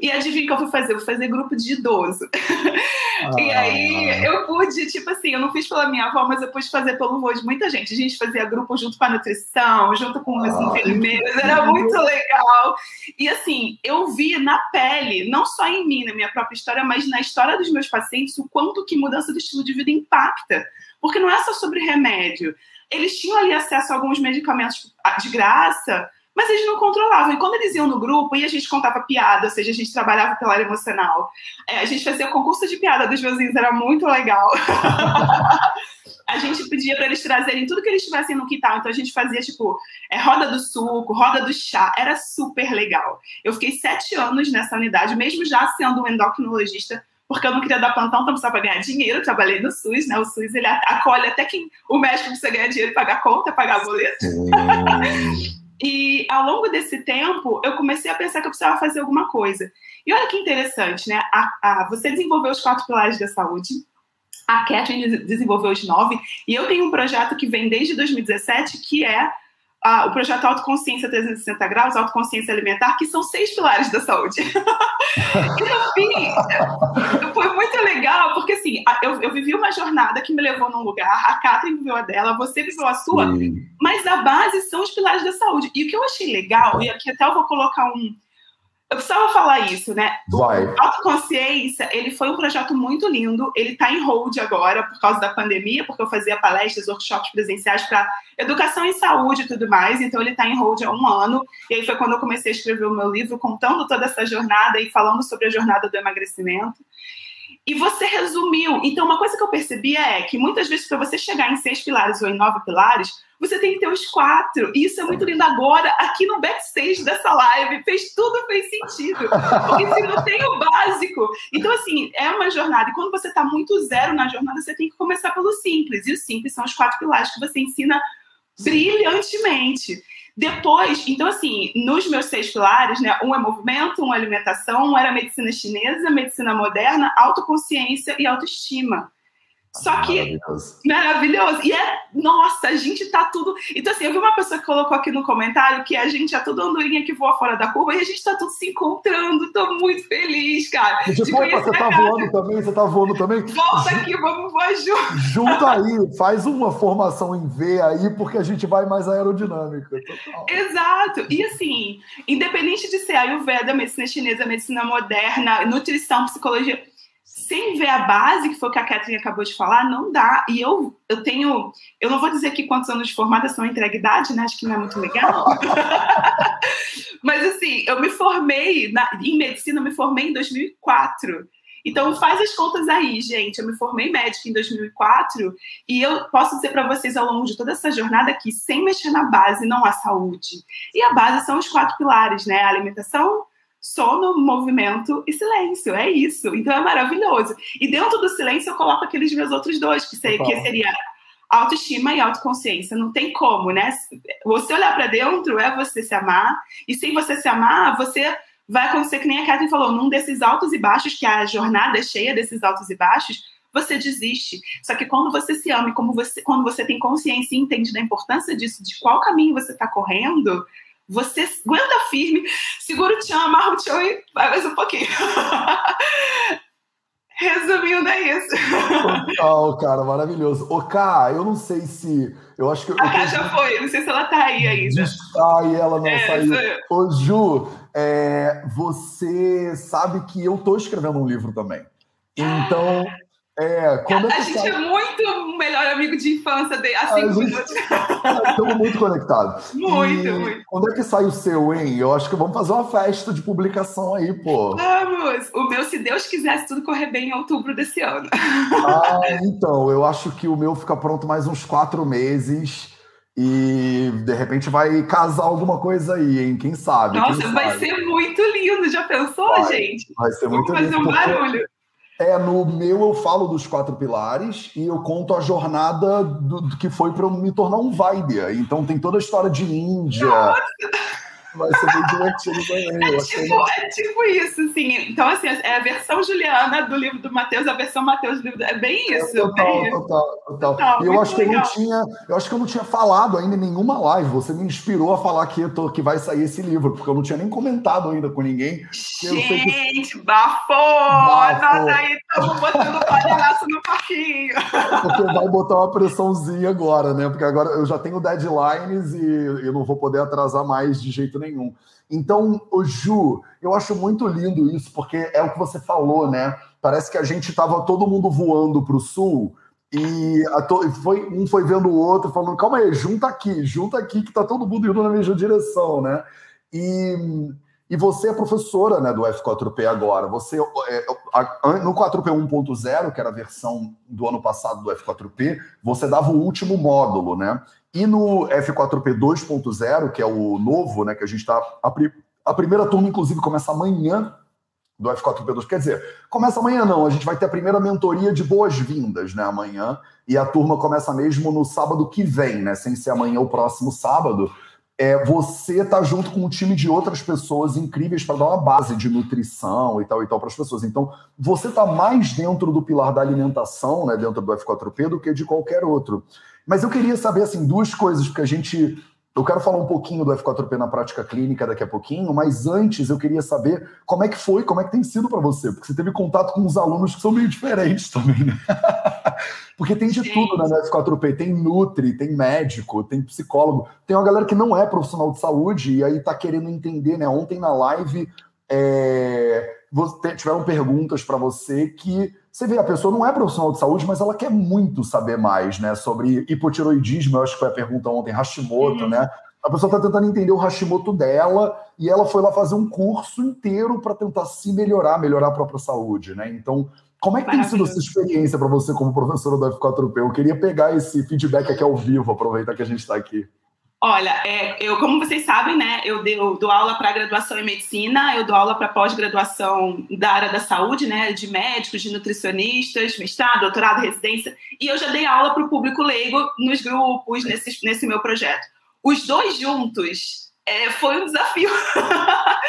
S4: E adivinha o que eu fui fazer? Eu fui fazer grupo de idoso. Ah. E aí eu pude, tipo assim, eu não fiz pela minha avó, mas eu pude fazer pelo vô de muita gente. A gente fazia grupo junto com a nutrição, junto com os ah. enfermeiros, era muito legal. E assim, eu vi na pele, não só em mim, na minha própria história, mas na história dos meus pacientes, o quanto que mudança do estilo de vida impacta. Porque não é só sobre remédio. Eles tinham ali acesso a alguns medicamentos de graça, mas eles não controlavam. E quando eles iam no grupo, e a gente contava piada, ou seja, a gente trabalhava pela área emocional. É, a gente fazia concurso de piada dos vizinhos, era muito legal. a gente pedia para eles trazerem tudo que eles tivessem no quintal. Então a gente fazia, tipo, é, roda do suco, roda do chá. Era super legal. Eu fiquei sete anos nessa unidade, mesmo já sendo um endocrinologista, porque eu não queria dar plantão, então precisava ganhar dinheiro. Eu trabalhei no SUS, né? O SUS ele acolhe até quem o médico precisa ganhar dinheiro e pagar conta, pagar boleto. E ao longo desse tempo, eu comecei a pensar que eu precisava fazer alguma coisa. E olha que interessante, né? A, a, você desenvolveu os quatro pilares da saúde, a Catherine desenvolveu os nove, e eu tenho um projeto que vem desde 2017, que é ah, o projeto Autoconsciência 360 Graus, Autoconsciência Alimentar, que são seis pilares da saúde. e no fim, foi muito legal, porque assim, eu, eu, vivi uma jornada que me levou num lugar, a Catherine viveu a dela, você viveu a sua, Sim. mas a base são os pilares da saúde. E o que eu achei legal, e aqui até eu vou colocar um, eu precisava falar isso, né?
S1: Vai.
S4: O Autoconsciência, ele foi um projeto muito lindo. Ele está em hold agora por causa da pandemia, porque eu fazia palestras, workshops presenciais para educação em saúde e tudo mais. Então ele está em hold há um ano. E aí foi quando eu comecei a escrever o meu livro, contando toda essa jornada e falando sobre a jornada do emagrecimento. E você resumiu. Então, uma coisa que eu percebia é que muitas vezes, para você chegar em seis pilares ou em nove pilares, você tem que ter os quatro. E isso é muito lindo agora, aqui no backstage dessa live. Fez tudo, fez sentido. Porque se não tem o básico. Então, assim, é uma jornada. E quando você está muito zero na jornada, você tem que começar pelo simples. E o simples são os quatro pilares que você ensina brilhantemente. Depois, então assim, nos meus seis pilares, né, um é movimento, um é alimentação, um era medicina chinesa, medicina moderna, autoconsciência e autoestima. Só que maravilhoso. maravilhoso. E é, nossa, a gente tá tudo. Então, assim, eu vi uma pessoa que colocou aqui no comentário que a gente é tudo andorinha que voa fora da curva e a gente tá tudo se encontrando. Tô muito feliz, cara.
S1: E tipo, opa, você tá voando também? Você tá voando também?
S4: Volta aqui, vamos voar junto.
S1: Junta aí, faz uma formação em V aí, porque a gente vai mais aerodinâmica.
S4: Total. Exato. E assim, independente de ser Ayurveda, medicina chinesa, medicina moderna, nutrição, psicologia sem ver a base, que foi o que a Catherine acabou de falar, não dá. E eu, eu tenho, eu não vou dizer aqui quantos anos de formada são entregue idade, né? Acho que não é muito legal. Mas assim, eu me formei na, em medicina, eu me formei em 2004. Então faz as contas aí, gente. Eu me formei médica em 2004 e eu posso dizer para vocês ao longo de toda essa jornada que sem mexer na base não há saúde. E a base são os quatro pilares, né? A alimentação, sono, movimento e silêncio. É isso. Então é maravilhoso. E dentro do silêncio eu coloco aqueles meus outros dois, que, seria, que seria autoestima e autoconsciência. Não tem como, né? Você olhar para dentro é você se amar. E sem você se amar, você vai acontecer que nem a Catherine falou, num desses altos e baixos, que a jornada é cheia desses altos e baixos, você desiste. Só que quando você se ama e como você, quando você tem consciência e entende da importância disso, de qual caminho você está correndo, você aguenta firme, segura o tchan, amarra o tchan e vai mais um pouquinho. Resumindo, é isso.
S1: Total, cara, maravilhoso. Ô, Ká, eu não sei se. Eu acho que.
S4: A Ká já foi, não sei se ela tá aí ainda.
S1: Ai, ela não é, saiu. Ô, Ju, é, você sabe que eu tô escrevendo um livro também. Então, É,
S4: quando a, é a gente sai... é muito o melhor amigo de infância de minutos.
S1: Estamos muito conectados.
S4: Muito, e muito.
S1: Quando é que sai o seu, hein? Eu acho que vamos fazer uma festa de publicação aí, pô.
S4: Vamos! O meu, se Deus quisesse tudo correr bem em outubro desse ano.
S1: Ah, então, eu acho que o meu fica pronto mais uns quatro meses. E de repente vai casar alguma coisa aí, hein? Quem sabe?
S4: Nossa,
S1: quem
S4: vai
S1: sabe?
S4: ser muito lindo. Já pensou,
S1: vai,
S4: gente?
S1: Vai ser muito
S4: Vamos
S1: lindo.
S4: fazer um barulho.
S1: É, no meu eu falo dos quatro pilares e eu conto a jornada do, do que foi para eu me tornar um Vaidya. Então tem toda a história de Índia. Nossa. Vai ser bem divertido também.
S4: É tipo, é tipo isso, assim. Então, assim, é a versão Juliana do livro do Matheus, a versão Matheus do livro do... É bem isso. É,
S1: total,
S4: bem
S1: total, total, total. E eu acho legal. que eu não tinha. Eu acho que eu não tinha falado ainda em nenhuma live. Você me inspirou a falar que, tô, que vai sair esse livro, porque eu não tinha nem comentado ainda com ninguém.
S4: Gente, que... bafou! bafou! Nós aí estamos botando palhaço no parquinho.
S1: Porque vai botar uma pressãozinha agora, né? Porque agora eu já tenho deadlines e eu não vou poder atrasar mais de jeito nenhum. Então, o Ju, eu acho muito lindo isso, porque é o que você falou, né? Parece que a gente estava todo mundo voando para o sul e to... foi, um foi vendo o outro, falando: calma aí, junta aqui, junta aqui, que tá todo mundo indo na mesma direção, né? E, e você é professora né, do F4P agora. Você é, no 4P 1.0, que era a versão do ano passado do F4P, você dava o último módulo, né? E no F4P 2.0, que é o novo, né, que a gente está. A, a, primeira turma, inclusive, começa amanhã do F4P 2. Quer dizer, começa amanhã não, a gente vai ter a primeira mentoria de boas-vindas né, amanhã, e a turma começa mesmo no sábado que vem, né? Sem ser amanhã o próximo sábado. É, você tá junto com um time de outras pessoas incríveis para dar uma base de nutrição e tal e tal para as pessoas. Então, você tá mais dentro do pilar da alimentação, né, dentro do F4P, do que de qualquer outro. Mas eu queria saber assim duas coisas, porque a gente eu quero falar um pouquinho do F4P na prática clínica daqui a pouquinho, mas antes eu queria saber como é que foi, como é que tem sido para você, porque você teve contato com uns alunos que são meio diferentes também, né? porque tem de Sim. tudo né, no F4P, tem nutri, tem médico, tem psicólogo, tem uma galera que não é profissional de saúde e aí tá querendo entender, né? Ontem na live é, tiveram perguntas para você que você vê, a pessoa não é profissional de saúde, mas ela quer muito saber mais, né? Sobre hipotiroidismo, eu acho que foi a pergunta ontem, Hashimoto, uhum. né? A pessoa está tentando entender o Hashimoto dela e ela foi lá fazer um curso inteiro para tentar se melhorar, melhorar a própria saúde, né? Então, como é que tem sido essa experiência para você como professora do F4P? Eu queria pegar esse feedback aqui ao vivo, aproveitar que a gente está aqui.
S4: Olha, é, eu, como vocês sabem, né, eu, eu dou aula para graduação em medicina, eu dou aula para pós-graduação da área da saúde, né, de médicos, de nutricionistas, mestrado, doutorado, residência, e eu já dei aula para o público leigo nos grupos, nesse, nesse meu projeto. Os dois juntos é, foi um desafio.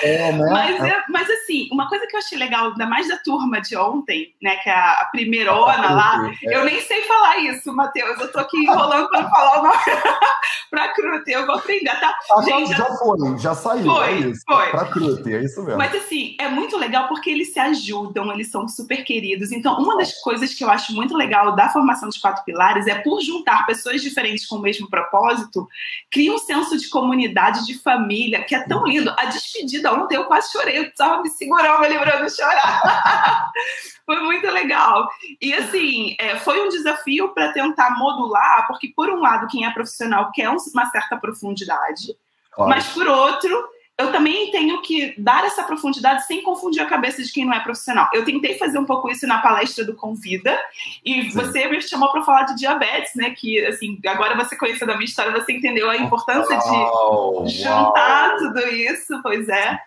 S4: É, né? mas, é, mas, assim, uma coisa que eu achei legal, ainda mais da turma de ontem, né, que é a, primeirona lá, é. eu nem sei falar isso, Matheus, eu tô aqui enrolando para falar o nome para Crute, eu vou aprender, tá?
S1: Ah, Gente, já, já foi, já saiu, foi, é isso. Foi. Para Crute, é isso mesmo.
S4: Mas assim, é muito legal porque eles se ajudam, eles são super queridos. Então, uma das coisas que eu acho muito legal da formação dos quatro pilares é por juntar pessoas diferentes com o mesmo propósito, cria um senso de comunidade, de família, que é tão lindo. A despedida ontem eu quase chorei, eu precisava me segurar, me lembrando de chorar. foi muito legal. E assim, é, foi um desafio para tentar modular, porque por um lado, quem é profissional quer uma certa profundidade, claro. mas por outro, eu também tenho que dar essa profundidade sem confundir a cabeça de quem não é profissional. Eu tentei fazer um pouco isso na palestra do Convida, e Sim. você me chamou para falar de diabetes, né? Que, assim, agora você conheceu da minha história, você entendeu a importância de juntar tudo isso, pois é.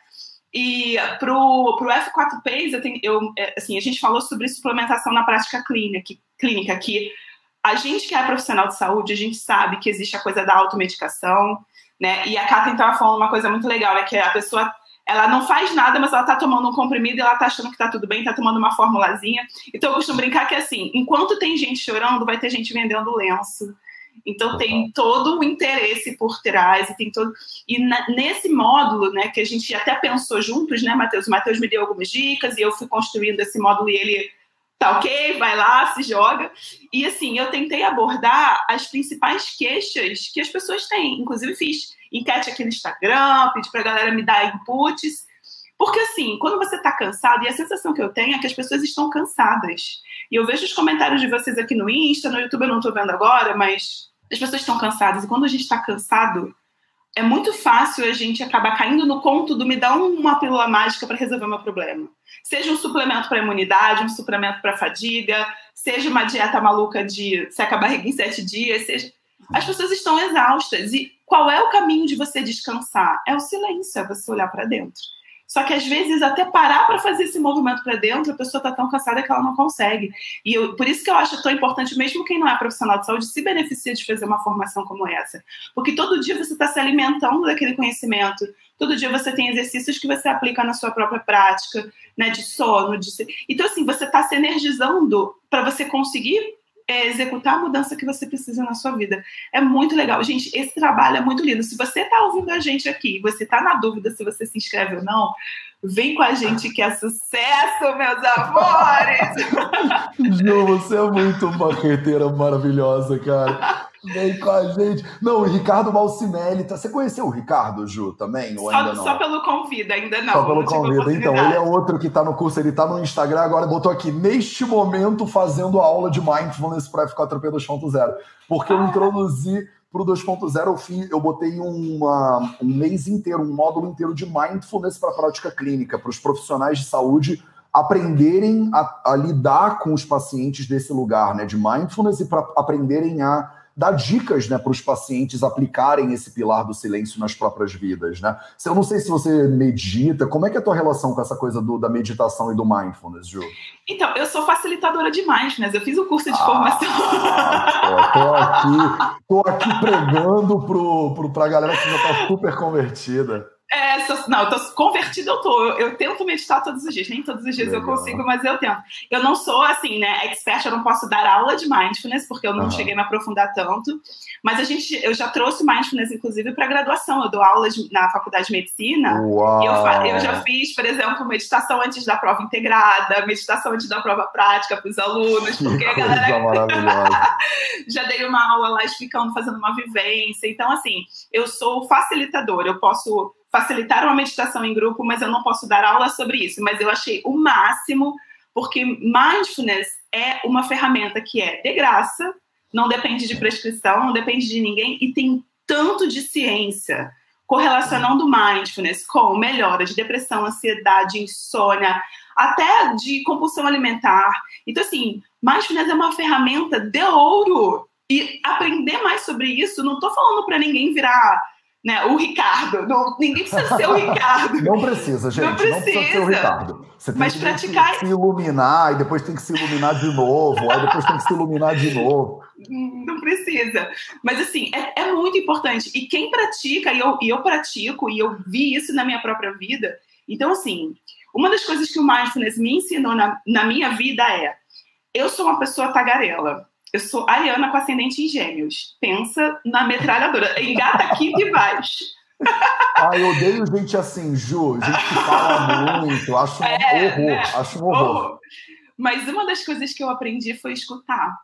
S4: E pro, pro F4Ps, eu tenho, eu, é, assim, a gente falou sobre suplementação na prática clínica, clínica, que a gente que é profissional de saúde, a gente sabe que existe a coisa da automedicação, né? E a Kata estava falando uma coisa muito legal, né? Que a pessoa ela não faz nada, mas ela está tomando um comprimido e ela está achando que está tudo bem, está tomando uma formulazinha. Então eu costumo brincar que assim, enquanto tem gente chorando, vai ter gente vendendo lenço. Então tem todo o interesse por trás e tem todo e na, nesse módulo, né, que a gente até pensou juntos, né, Matheus? O Matheus me deu algumas dicas e eu fui construindo esse módulo e ele tá ok, vai lá, se joga. E assim, eu tentei abordar as principais queixas que as pessoas têm. Inclusive, fiz enquete aqui no Instagram, pedi pra galera me dar inputs. Porque assim, quando você está cansado, e a sensação que eu tenho é que as pessoas estão cansadas. E eu vejo os comentários de vocês aqui no Insta, no YouTube eu não estou vendo agora, mas as pessoas estão cansadas. E quando a gente está cansado, é muito fácil a gente acabar caindo no conto do me dar uma pílula mágica para resolver o meu problema. Seja um suplemento para imunidade, um suplemento para fadiga, seja uma dieta maluca de seca a barriga em sete dias, seja. As pessoas estão exaustas. E qual é o caminho de você descansar? É o silêncio, é você olhar para dentro. Só que às vezes até parar para fazer esse movimento para dentro, a pessoa está tão cansada que ela não consegue. E eu, por isso que eu acho tão importante, mesmo quem não é profissional de saúde, se beneficia de fazer uma formação como essa. Porque todo dia você está se alimentando daquele conhecimento, todo dia você tem exercícios que você aplica na sua própria prática, né, de sono, de... então assim você está se energizando para você conseguir é, executar a mudança que você precisa na sua vida. É muito legal. Gente, esse trabalho é muito lindo. Se você está ouvindo a gente aqui, você está na dúvida se você se inscreve ou não, vem com a gente que é sucesso, meus amores!
S1: Ju, você é muito uma marqueteira maravilhosa, cara. Vem com a gente. Não, o Ricardo Balcinelli. Tá... Você conheceu o Ricardo, Ju, também? Ou
S4: só,
S1: ainda não?
S4: só pelo convida, ainda não.
S1: Só pelo convida. Então, ele é outro que tá no curso, ele tá no Instagram, agora botou aqui, neste momento, fazendo a aula de Mindfulness para F4P 2.0. Porque eu ah. introduzi para o 2.0, eu, fiz, eu botei uma, um mês inteiro, um módulo inteiro de Mindfulness para prática clínica, para os profissionais de saúde aprenderem a, a, lidar com os pacientes desse lugar, né, de mindfulness e para aprenderem a dar dicas né, para os pacientes aplicarem esse pilar do silêncio nas próprias vidas. Né? Eu não sei se você medita, como é que é a tua relação com essa coisa do, da meditação e do mindfulness, Ju?
S4: Então, eu sou facilitadora de mindfulness, eu fiz o um curso de ah, formação.
S1: Tô, aqui, tô aqui pregando para a galera que já está super convertida.
S4: É, sou, não, eu tô convertida, eu tô. Eu, eu, tento meditar todos os dias, nem todos os dias Legal. eu consigo, mas eu tento. Eu não sou assim, né, expert, eu não posso dar aula de mindfulness, porque eu não uhum. cheguei a me aprofundar tanto. Mas a gente, eu já trouxe mindfulness, inclusive, para graduação. Eu dou aulas na faculdade de medicina.
S1: Uau.
S4: E eu, eu já fiz, por exemplo, meditação antes da prova integrada, meditação antes da prova prática para os alunos, porque a galera. já dei uma aula lá explicando, fazendo uma vivência. Então, assim, eu sou facilitadora, eu posso facilitar uma meditação em grupo, mas eu não posso dar aula sobre isso. Mas eu achei o máximo, porque mindfulness é uma ferramenta que é de graça, não depende de prescrição, não depende de ninguém e tem tanto de ciência correlacionando mindfulness com melhora de depressão, ansiedade, insônia, até de compulsão alimentar. Então, assim, mindfulness é uma ferramenta de ouro. E aprender mais sobre isso, não estou falando para ninguém virar né? O Ricardo. Não, ninguém precisa ser o Ricardo.
S1: Não precisa, gente. Não precisa, não precisa ser o Ricardo. Você tem
S4: Mas
S1: que
S4: praticar...
S1: se iluminar, e depois tem que se iluminar de novo, aí depois tem que se iluminar de novo.
S4: Não precisa. Mas assim, é, é muito importante. E quem pratica, e eu, e eu pratico, e eu vi isso na minha própria vida. Então, assim, uma das coisas que o Mindfulness me ensinou na, na minha vida é: eu sou uma pessoa tagarela. Eu sou ariana com ascendente em gêmeos. Pensa na metralhadora. Engata aqui e vai.
S1: Ah, eu odeio gente assim, Ju. Gente que fala muito. Acho um é, horror. Né? Acho um horror. horror.
S4: Mas uma das coisas que eu aprendi foi escutar.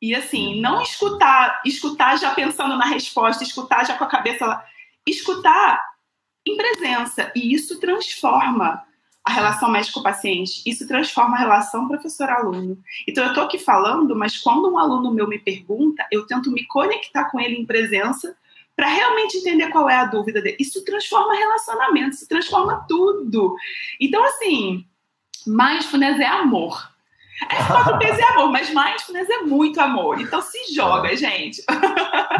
S4: E assim, não escutar, escutar já pensando na resposta, escutar já com a cabeça lá. Escutar em presença. E isso transforma a relação médico-paciente, isso transforma a relação professor-aluno. Então, eu estou aqui falando, mas quando um aluno meu me pergunta, eu tento me conectar com ele em presença para realmente entender qual é a dúvida dele. Isso transforma relacionamento, isso transforma tudo. Então, assim, mindfulness é amor. F4Ps é amor, mas mindfulness é muito amor. Então se joga, é. gente.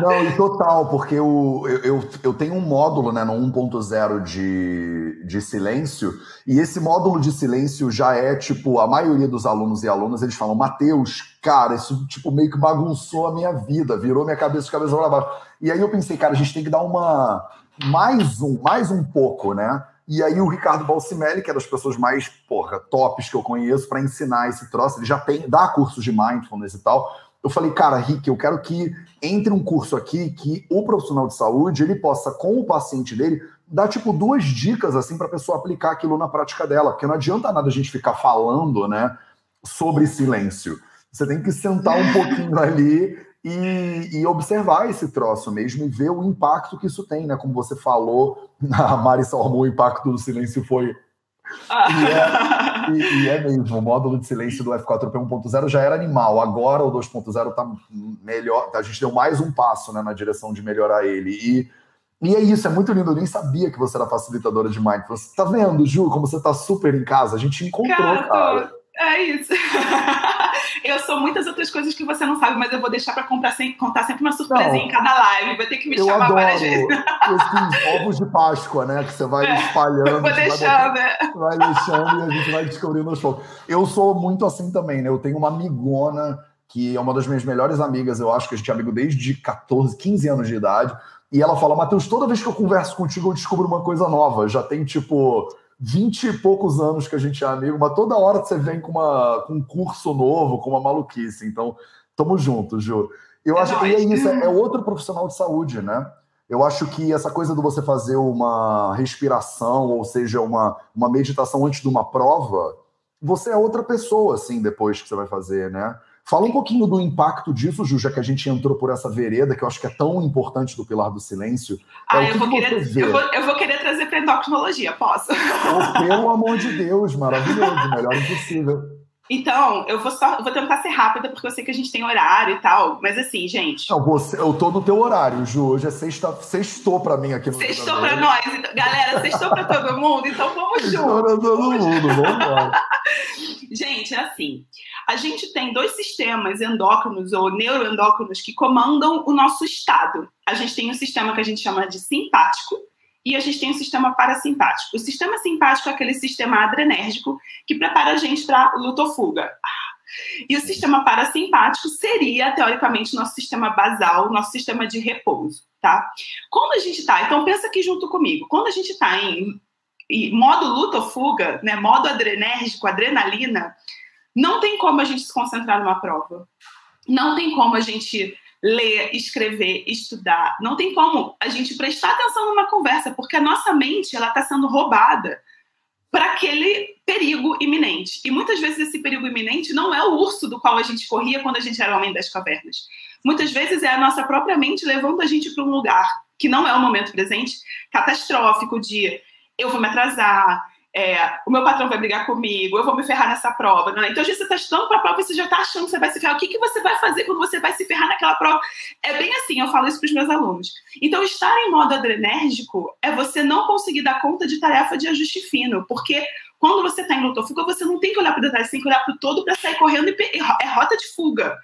S1: Não, total, porque eu, eu, eu tenho um módulo né, no 1.0 de, de silêncio, e esse módulo de silêncio já é, tipo, a maioria dos alunos e alunas, eles falam, Matheus, cara, isso, tipo, meio que bagunçou a minha vida, virou minha cabeça de cabeça para baixo. E aí eu pensei, cara, a gente tem que dar uma... mais um, mais um pouco, né? E aí o Ricardo Balsimelli, que é das pessoas mais, porra, tops que eu conheço para ensinar esse troço, ele já tem, dá cursos de mindfulness e tal. Eu falei, cara, Rick, eu quero que entre um curso aqui que o profissional de saúde, ele possa, com o paciente dele, dar, tipo, duas dicas, assim, para a pessoa aplicar aquilo na prática dela. Porque não adianta nada a gente ficar falando, né, sobre silêncio. Você tem que sentar um pouquinho ali e, e, observar esse troço mesmo e ver o impacto que isso tem, né? Como você falou, a Mari Salmão, o impacto do silêncio foi. E, é, e, e, é, mesmo, o módulo de silêncio do F4P 1.0 já era animal, agora o 2.0 tá melhor, a gente deu mais um passo né, na direção de melhorar ele. E, e é isso, é muito lindo, eu nem sabia que você era facilitadora de mindfulness. Tá vendo, Ju, como você tá super em casa? A gente encontrou, cara. cara.
S4: É isso. eu sou muitas outras coisas que você não sabe, mas eu vou deixar para contar sempre uma surpresinha não, em cada live. Vai ter que me chamar adoro várias vezes.
S1: Esses ovos de Páscoa, né? Que você vai é, espalhando.
S4: Vou deixando,
S1: vai,
S4: né?
S1: vai deixando e a gente vai descobrindo os fogos. Eu sou muito assim também, né? Eu tenho uma amigona que é uma das minhas melhores amigas, eu acho que a gente é amigo desde 14, 15 anos de idade. E ela fala, Matheus, toda vez que eu converso contigo, eu descubro uma coisa nova. Já tem, tipo, vinte e poucos anos que a gente é amigo, mas toda hora você vem com, uma, com um curso novo, com uma maluquice. Então, tamo junto, Ju. Eu é acho que é isso, é, é outro profissional de saúde, né? Eu acho que essa coisa de você fazer uma respiração, ou seja, uma, uma meditação antes de uma prova, você é outra pessoa, assim, depois que você vai fazer, né? Fala um pouquinho do impacto disso, Ju, já que a gente entrou por essa vereda, que eu acho que é tão importante do Pilar do Silêncio.
S4: Ah, é, eu, vou querer, eu, vou, eu, vou querer, trazer para endocrinologia, posso?
S1: Oh, pelo amor de Deus, maravilhoso, melhor impossível.
S4: Então, eu vou, só, vou tentar ser rápida, porque eu sei que a gente tem horário e tal. Mas assim, gente.
S1: Não, você, eu tô no teu horário, Ju. Hoje é sexta, sextou pra mim aqui no
S4: Sextou pra nós. Então, galera, sextou pra todo mundo, então vamos juntos.
S1: Sextou pra todo mundo, vamos embora.
S4: gente, é assim a gente tem dois sistemas endócrinos ou neuroendócrinos que comandam o nosso estado. A gente tem um sistema que a gente chama de simpático e a gente tem um sistema parasimpático. O sistema simpático é aquele sistema adrenérgico que prepara a gente para luta ou fuga. E o sistema parasimpático seria, teoricamente, nosso sistema basal, nosso sistema de repouso, tá? Quando a gente está, então pensa aqui junto comigo, quando a gente está em, em modo luta ou fuga, né, modo adrenérgico, adrenalina, não tem como a gente se concentrar numa prova. Não tem como a gente ler, escrever, estudar. Não tem como a gente prestar atenção numa conversa, porque a nossa mente ela está sendo roubada para aquele perigo iminente. E muitas vezes esse perigo iminente não é o urso do qual a gente corria quando a gente era homem das cavernas. Muitas vezes é a nossa própria mente levando a gente para um lugar que não é o momento presente, catastrófico de eu vou me atrasar, é, o meu patrão vai brigar comigo, eu vou me ferrar nessa prova. Né? Então, às vezes, você está estudando para a prova e você já está achando que você vai se ferrar. O que, que você vai fazer quando você vai se ferrar naquela prova? É bem assim, eu falo isso para os meus alunos. Então, estar em modo adrenérgico é você não conseguir dar conta de tarefa de ajuste fino, porque quando você está em luta ou fuga, você não tem que olhar para detalhe, você tem que olhar para o todo para sair correndo e é rota de fuga,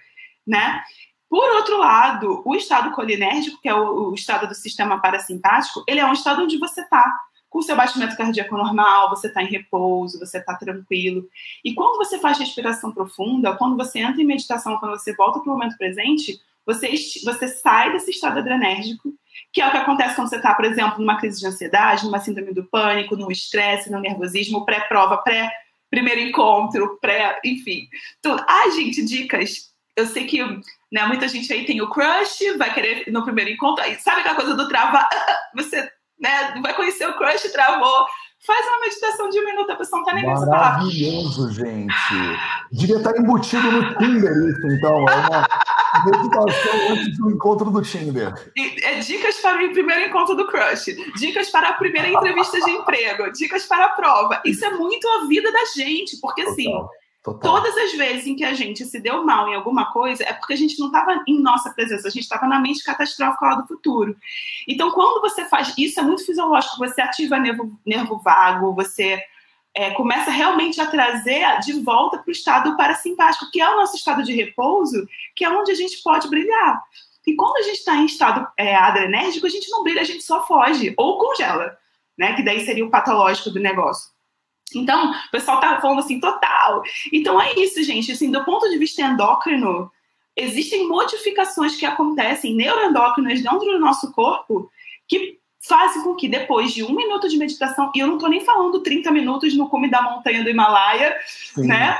S4: né? Por outro lado, o estado colinérgico, que é o, o estado do sistema parasimpático, ele é um estado onde você está com seu batimento cardíaco normal, você está em repouso, você está tranquilo. E quando você faz respiração profunda, quando você entra em meditação, quando você volta para o momento presente, você, você sai desse estado adrenérgico, que é o que acontece quando você está, por exemplo, numa crise de ansiedade, numa síndrome do pânico, no estresse, no nervosismo, pré-prova, pré-primeiro encontro, pré, enfim. Tudo. Ai, gente, dicas. Eu sei que né, muita gente aí tem o crush, vai querer no primeiro encontro, sabe aquela coisa do travar? Você né? Vai conhecer o crush, travou. Faz uma meditação de um minuto, a pessoa não tá nem
S1: pensando. Maravilhoso, gente. Devia estar embutido no Tinder isso, então. É uma meditação antes do encontro do Tinder.
S4: É dicas para o primeiro encontro do crush, dicas para a primeira entrevista de emprego, dicas para a prova. Isso é muito a vida da gente, porque assim. Total. Todas as vezes em que a gente se deu mal em alguma coisa, é porque a gente não estava em nossa presença, a gente estava na mente catastrófica lá do futuro. Então, quando você faz isso, é muito fisiológico, você ativa nervo, nervo vago, você é, começa realmente a trazer de volta para o estado parasimpático, que é o nosso estado de repouso, que é onde a gente pode brilhar. E quando a gente está em estado é, adrenérgico, a gente não brilha, a gente só foge ou congela, né? Que daí seria o patológico do negócio. Então, o pessoal tá falando assim, total. Então é isso, gente. Assim, do ponto de vista endócrino, existem modificações que acontecem neuroendócrinas dentro do nosso corpo que fazem com que depois de um minuto de meditação, e eu não tô nem falando 30 minutos no cume da montanha do Himalaia, Sim. né?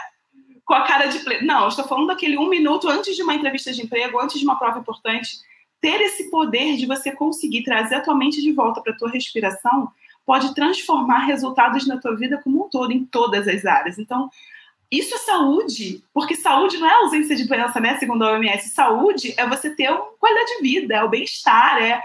S4: Com a cara de. Não, eu estou falando daquele um minuto antes de uma entrevista de emprego, antes de uma prova importante. Ter esse poder de você conseguir trazer a tua mente de volta para a tua respiração pode transformar resultados na tua vida como um todo, em todas as áreas. Então, isso é saúde, porque saúde não é ausência de doença, né? Segundo a OMS, saúde é você ter uma qualidade de vida, é o bem-estar, é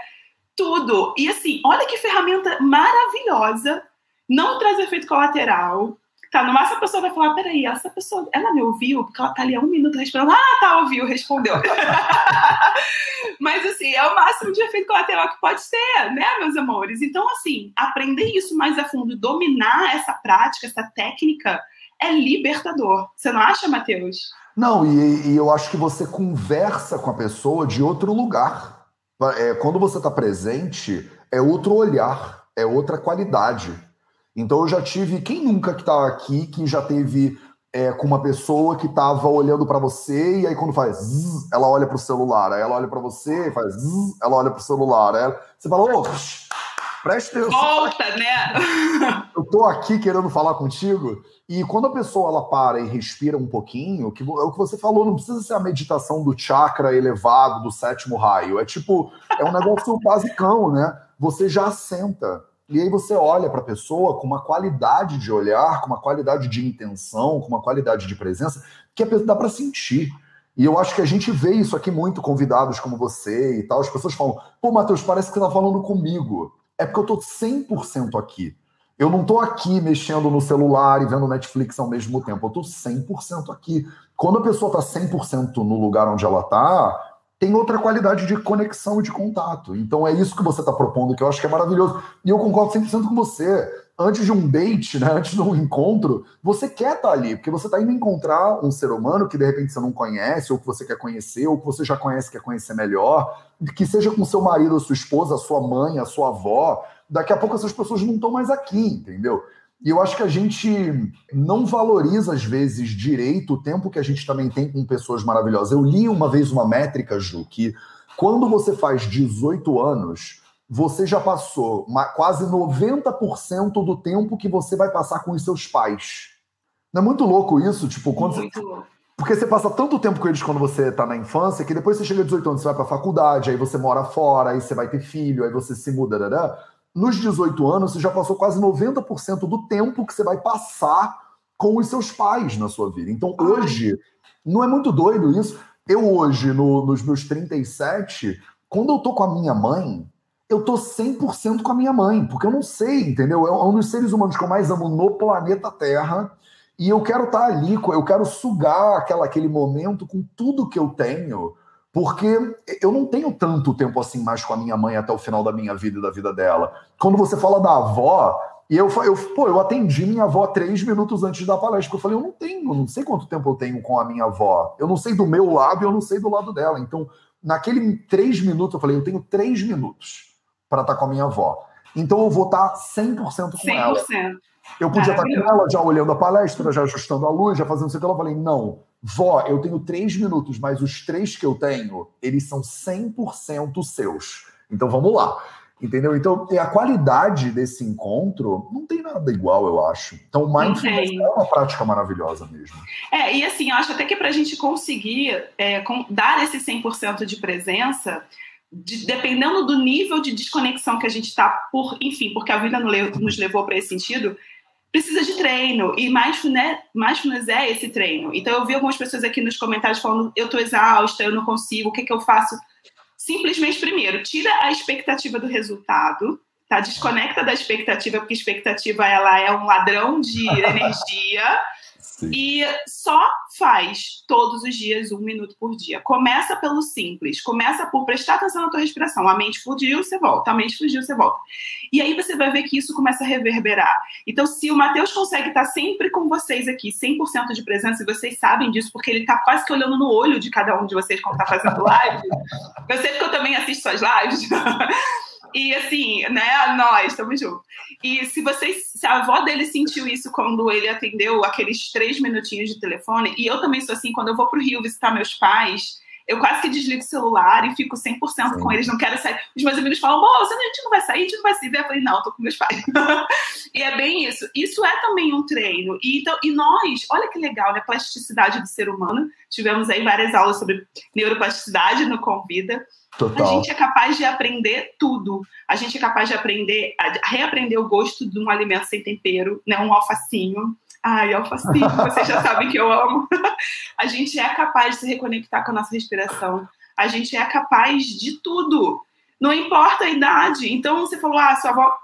S4: tudo. E assim, olha que ferramenta maravilhosa, não traz efeito colateral, Tá, no máximo a pessoa vai falar, peraí, essa pessoa, ela me ouviu? Porque ela tá ali há um minuto respondendo. Ah, tá, ouviu, respondeu. Mas, assim, é o máximo de efeito colateral que pode ser, né, meus amores? Então, assim, aprender isso mais a fundo, dominar essa prática, essa técnica, é libertador. Você não acha, Matheus?
S1: Não, e, e eu acho que você conversa com a pessoa de outro lugar. É, quando você está presente, é outro olhar, é outra qualidade. Então eu já tive, quem nunca que tá aqui, que já teve é, com uma pessoa que estava olhando para você e aí quando faz zzz, ela olha para o celular, aí ela olha para você e faz zzz, ela olha para o celular, aí você fala, ô, presta atenção.
S4: Volta, né?
S1: Eu tô aqui querendo falar contigo e quando a pessoa ela para e respira um pouquinho, que é o que você falou, não precisa ser a meditação do chakra elevado do sétimo raio, é tipo, é um negócio basicão, né? Você já senta e aí você olha para a pessoa com uma qualidade de olhar, com uma qualidade de intenção, com uma qualidade de presença, que dá para sentir. E eu acho que a gente vê isso aqui muito, convidados como você e tal. As pessoas falam, pô, Matheus, parece que você tá falando comigo. É porque eu tô 100% aqui. Eu não tô aqui mexendo no celular e vendo Netflix ao mesmo tempo. Eu tô 100% aqui. Quando a pessoa tá 100% no lugar onde ela tá, tem outra qualidade de conexão e de contato. Então é isso que você está propondo, que eu acho que é maravilhoso. E eu concordo 100% com você. Antes de um date, né, antes de um encontro, você quer estar tá ali, porque você está indo encontrar um ser humano que de repente você não conhece, ou que você quer conhecer, ou que você já conhece quer conhecer melhor, que seja com seu marido, sua esposa, sua mãe, a sua avó. Daqui a pouco essas pessoas não estão mais aqui, entendeu? E eu acho que a gente não valoriza, às vezes, direito o tempo que a gente também tem com pessoas maravilhosas. Eu li uma vez uma métrica, Ju, que quando você faz 18 anos, você já passou quase 90% do tempo que você vai passar com os seus pais. Não é muito louco isso? Tipo, quando muito você... Porque você passa tanto tempo com eles quando você tá na infância que depois você chega a 18 anos, você vai pra faculdade, aí você mora fora, aí você vai ter filho, aí você se muda, nos 18 anos, você já passou quase 90% do tempo que você vai passar com os seus pais na sua vida. Então, hoje, não é muito doido isso. Eu, hoje, no, nos meus 37, quando eu tô com a minha mãe, eu tô 100% com a minha mãe, porque eu não sei, entendeu? É um dos seres humanos que eu mais amo no planeta Terra. E eu quero estar tá ali, eu quero sugar aquela, aquele momento com tudo que eu tenho porque eu não tenho tanto tempo assim mais com a minha mãe até o final da minha vida e da vida dela. Quando você fala da avó, e eu, eu, pô, eu atendi minha avó três minutos antes da palestra, porque eu falei, eu não tenho, não sei quanto tempo eu tenho com a minha avó. Eu não sei do meu lado e eu não sei do lado dela. Então, naquele três minutos, eu falei, eu tenho três minutos para estar tá com a minha avó. Então eu vou estar 100% com 100%. ela. Eu podia estar com ela já olhando a palestra, já ajustando a luz, já fazendo isso que ela. falei, não, vó, eu tenho três minutos, mas os três que eu tenho, eles são 100% seus. Então vamos lá. Entendeu? Então, a qualidade desse encontro não tem nada igual, eu acho. Então, o mindfulness é uma prática maravilhosa mesmo.
S4: É, e assim, eu acho até que para a gente conseguir é, dar esse 100% de presença, de, dependendo do nível de desconexão que a gente está, por, enfim, porque a vida nos levou para esse sentido, precisa de treino. E mindfulness, mindfulness é esse treino. Então, eu vi algumas pessoas aqui nos comentários falando: eu estou exausta, eu não consigo, o que, que eu faço? Simplesmente, primeiro, tira a expectativa do resultado, tá? Desconecta da expectativa, porque expectativa ela é um ladrão de energia. Sim. E só faz todos os dias um minuto por dia. Começa pelo simples. Começa por prestar atenção na tua respiração. A mente fugiu, você volta. A mente fugiu, você volta. E aí você vai ver que isso começa a reverberar. Então, se o Matheus consegue estar sempre com vocês aqui, 100% de presença, e vocês sabem disso, porque ele está quase que olhando no olho de cada um de vocês quando está fazendo live. eu sei que eu também assisto suas lives. E assim, né, nós estamos juntos. E se vocês, se a avó dele sentiu isso quando ele atendeu aqueles três minutinhos de telefone, e eu também sou assim, quando eu vou pro Rio visitar meus pais, eu quase que desligo o celular e fico 100% Sim. com eles, não quero sair. Os meus amigos falam, moça, a gente não vai sair, a gente não vai se ver. Eu falei, não, eu tô com meus pais. e é bem isso. Isso é também um treino. E, então, e nós, olha que legal, né? Plasticidade do ser humano. Tivemos aí várias aulas sobre neuroplasticidade no Convida. Total. A gente é capaz de aprender tudo. A gente é capaz de aprender, a reaprender o gosto de um alimento sem tempero, né? Um alfacinho. Ai, alfacinho, vocês já sabem que eu amo. a gente é capaz de se reconectar com a nossa respiração. A gente é capaz de tudo. Não importa a idade. Então, você falou, ah, sua avó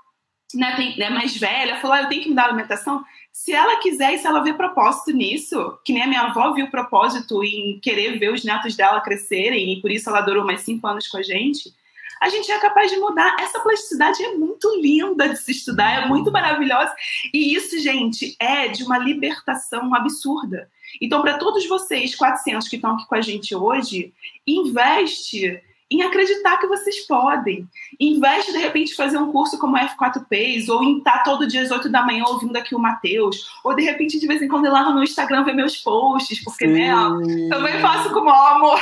S4: né, tem, é mais velha, falou, ah, eu tenho que mudar a alimentação. Se ela quiser e se ela vê propósito nisso, que nem a minha avó viu propósito em querer ver os netos dela crescerem, e por isso ela durou mais cinco anos com a gente, a gente é capaz de mudar. Essa plasticidade é muito linda de se estudar, é muito maravilhosa. E isso, gente, é de uma libertação absurda. Então, para todos vocês, 400 que estão aqui com a gente hoje, investe em acreditar que vocês podem. Investe, de repente, fazer um curso como F4Ps, ou em estar todo dia às 8 da manhã ouvindo aqui o Matheus, ou de repente, de vez em quando, ir lá no Instagram ver meus posts, porque, né, Sim. né, também faço com o amor.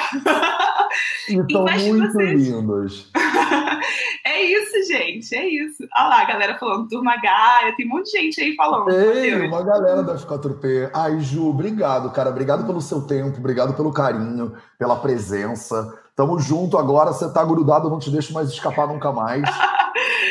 S1: Então, muito vocês. lindos.
S4: é isso, gente, é isso. Olha lá, a galera falando Turma Gaia, tem um monte de gente aí falando.
S1: Ei, uma galera da F4P. Ai, Ju, obrigado, cara. Obrigado pelo seu tempo, obrigado pelo carinho, pela presença. Tamo junto agora, você tá grudado, eu não te deixo mais escapar nunca mais.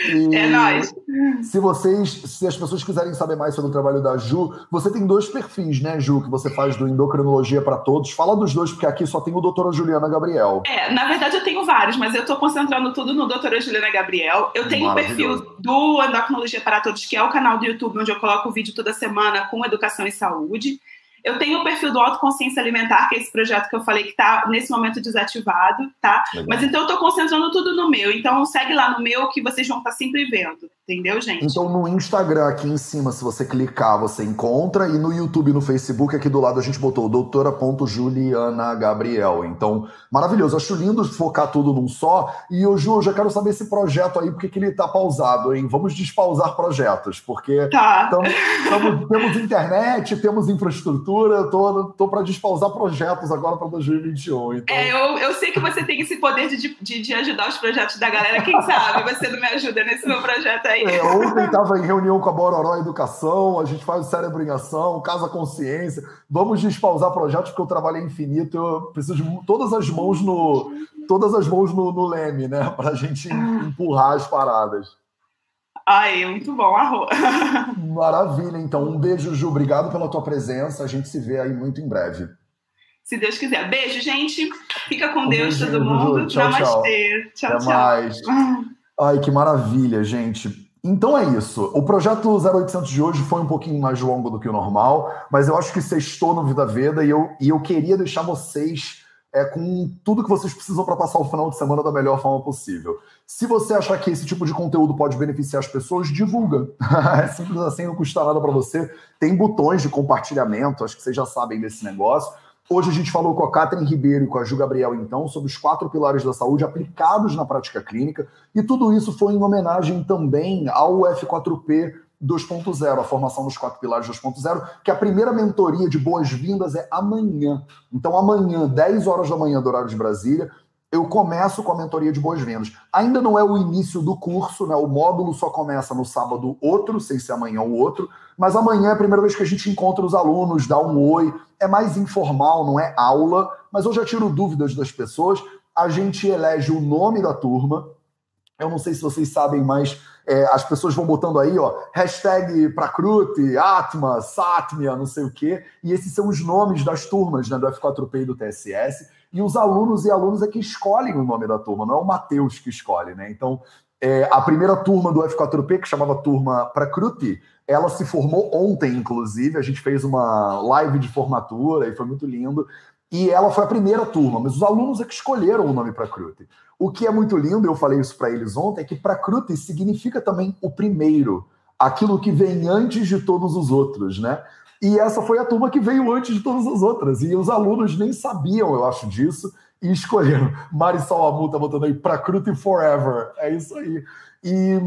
S4: E é nóis.
S1: Se vocês, se as pessoas quiserem saber mais sobre o trabalho da Ju, você tem dois perfis, né, Ju, que você faz do Endocrinologia para Todos. Fala dos dois, porque aqui só tem o doutora Juliana Gabriel.
S4: É, na verdade eu tenho vários, mas eu tô concentrando tudo no doutora Juliana Gabriel. Eu tenho o perfil do Endocrinologia para Todos, que é o canal do YouTube onde eu coloco o vídeo toda semana com educação e saúde. Eu tenho o perfil do Autoconsciência Alimentar, que é esse projeto que eu falei que está nesse momento desativado, tá? Legal. Mas então eu estou concentrando tudo no meu. Então segue lá no meu que vocês vão estar tá sempre vendo. Entendeu, gente?
S1: Então no Instagram aqui em cima, se você clicar, você encontra. E no YouTube e no Facebook, aqui do lado, a gente botou doutora.juliana Gabriel. Então, maravilhoso. Acho lindo focar tudo num só. E o Ju, eu já quero saber esse projeto aí, porque que ele tá pausado, hein? Vamos despausar projetos, porque
S4: tá.
S1: tamo, tamo, temos internet, temos infraestrutura, eu tô, tô para despausar projetos agora para 2021. Então...
S4: É, eu, eu sei que você tem esse poder de, de, de ajudar os projetos da galera. Quem sabe você não me ajuda nesse meu projeto aí aí.
S1: É, ontem estava em reunião com a Bororó Educação, a gente faz o Cérebro em Ação, Casa Consciência. Vamos despausar projetos, porque o trabalho é infinito. Eu preciso de todas as mãos no, todas as mãos no, no leme, né? Para a gente empurrar as paradas.
S4: Ai, muito bom, arroz.
S1: Maravilha, então. Um beijo, Ju. Obrigado pela tua presença. A gente se vê aí muito em breve.
S4: Se Deus quiser. Beijo, gente. Fica com um Deus, todo mundo.
S1: Ju. Tchau,
S4: Namastê.
S1: Tchau, Até tchau. mais. Ai, que maravilha, gente. Então é isso. O projeto 0800 de hoje foi um pouquinho mais longo do que o normal, mas eu acho que sextou no Vida Veda e eu, e eu queria deixar vocês é, com tudo que vocês precisam para passar o final de semana da melhor forma possível. Se você achar que esse tipo de conteúdo pode beneficiar as pessoas, divulga. é simples assim, não custa nada para você. Tem botões de compartilhamento, acho que vocês já sabem desse negócio. Hoje a gente falou com a Catherine Ribeiro e com a Ju Gabriel, então, sobre os quatro pilares da saúde aplicados na prática clínica, e tudo isso foi em homenagem também ao F4P 2.0, a formação dos quatro pilares 2.0, que a primeira mentoria de boas-vindas é amanhã. Então, amanhã, 10 horas da manhã do horário de Brasília, eu começo com a mentoria de boas-vindas. Ainda não é o início do curso, né? O módulo só começa no sábado outro, sem ser amanhã o outro, mas amanhã é a primeira vez que a gente encontra os alunos, dá um oi, é mais informal, não é aula, mas eu já tiro dúvidas das pessoas. A gente elege o nome da turma. Eu não sei se vocês sabem, mas é, as pessoas vão botando aí, ó, hashtag Prakrute, Atma, Satmia, não sei o quê, e esses são os nomes das turmas né, do F4P e do TSS e os alunos e alunos é que escolhem o nome da turma, não é o Matheus que escolhe, né? Então, é, a primeira turma do F4P, que chamava Turma Prakruti, ela se formou ontem, inclusive. A gente fez uma live de formatura e foi muito lindo. E ela foi a primeira turma, mas os alunos é que escolheram o nome Prakruti. O que é muito lindo, eu falei isso para eles ontem, é que Prakruti significa também o primeiro, aquilo que vem antes de todos os outros, né? E essa foi a turma que veio antes de todas as outras. E os alunos nem sabiam, eu acho, disso, e escolheram. Marisol Amu tá botando aí Prakriti Forever. É isso aí. E,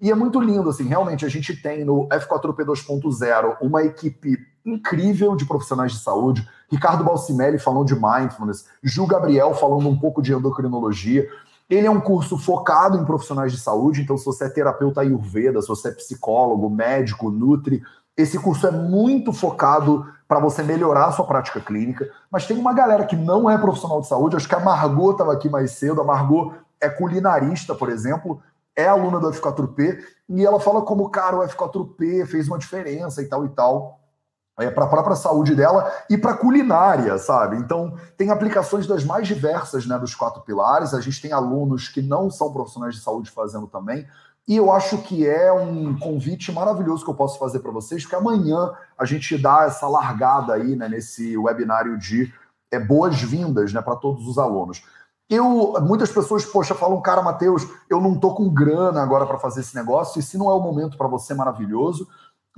S1: e é muito lindo, assim, realmente a gente tem no F4P 2.0 uma equipe incrível de profissionais de saúde. Ricardo Balcimelli falando de mindfulness, Ju Gabriel falando um pouco de endocrinologia. Ele é um curso focado em profissionais de saúde, então se você é terapeuta ayurveda, se você é psicólogo, médico, nutri, esse curso é muito focado para você melhorar a sua prática clínica, mas tem uma galera que não é profissional de saúde, acho que a Margot estava aqui mais cedo, a Margot é culinarista, por exemplo, é aluna do F4P, e ela fala como, cara, o F4P fez uma diferença e tal e tal. É, para a própria saúde dela e para culinária, sabe? Então, tem aplicações das mais diversas né, dos quatro pilares. A gente tem alunos que não são profissionais de saúde fazendo também. E eu acho que é um convite maravilhoso que eu posso fazer para vocês, porque amanhã a gente dá essa largada aí né, nesse webinário de é, boas-vindas né, para todos os alunos. Eu, muitas pessoas, poxa, falam, cara, Matheus, eu não tô com grana agora para fazer esse negócio, e se não é o momento para você, maravilhoso.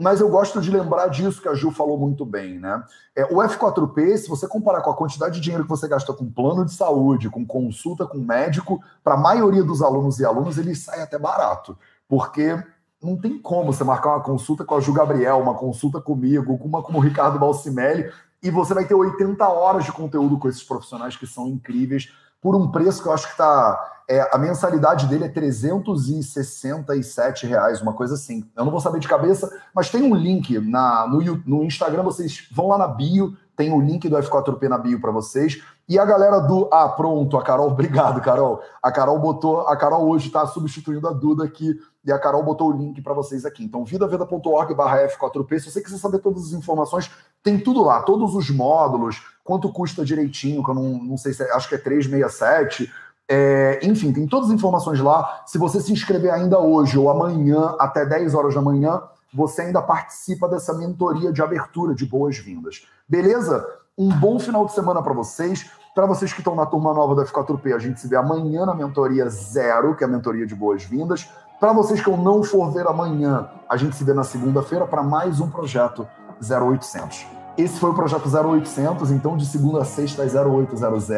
S1: Mas eu gosto de lembrar disso que a Ju falou muito bem, né? É, o F4P, se você comparar com a quantidade de dinheiro que você gasta com plano de saúde, com consulta com médico, para a maioria dos alunos e alunos, ele sai até barato. Porque não tem como você marcar uma consulta com a Ju Gabriel, uma consulta comigo, com uma como o Ricardo Balsimelli, e você vai ter 80 horas de conteúdo com esses profissionais que são incríveis, por um preço que eu acho que está é, a mensalidade dele é 367 reais, uma coisa assim. Eu não vou saber de cabeça, mas tem um link na, no, no Instagram, vocês vão lá na bio, tem o link do F4P na bio para vocês. E a galera do. Ah, pronto, a Carol, obrigado, Carol. A Carol botou. A Carol hoje está substituindo a Duda aqui. E a Carol botou o link para vocês aqui. Então, vidaveda.org barra F4P. Se você quiser saber todas as informações, tem tudo lá, todos os módulos, quanto custa direitinho, que eu não, não sei se é, acho que é 367 é, enfim, tem todas as informações lá. Se você se inscrever ainda hoje ou amanhã, até 10 horas da manhã, você ainda participa dessa mentoria de abertura de boas-vindas. Beleza? Um bom final de semana para vocês. Para vocês que estão na turma nova da F4P, a gente se vê amanhã na mentoria zero, que é a mentoria de boas-vindas. Para vocês que eu não for ver amanhã, a gente se vê na segunda-feira para mais um projeto 0800. Esse foi o projeto 0800, então de segunda a sexta às 0800,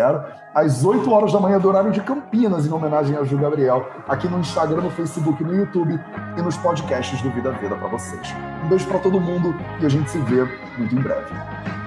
S1: às 8 horas da manhã do horário de Campinas, em homenagem a Ju Gabriel, aqui no Instagram, no Facebook, no YouTube e nos podcasts do Vida Vida para vocês. Um beijo para todo mundo e a gente se vê muito em breve.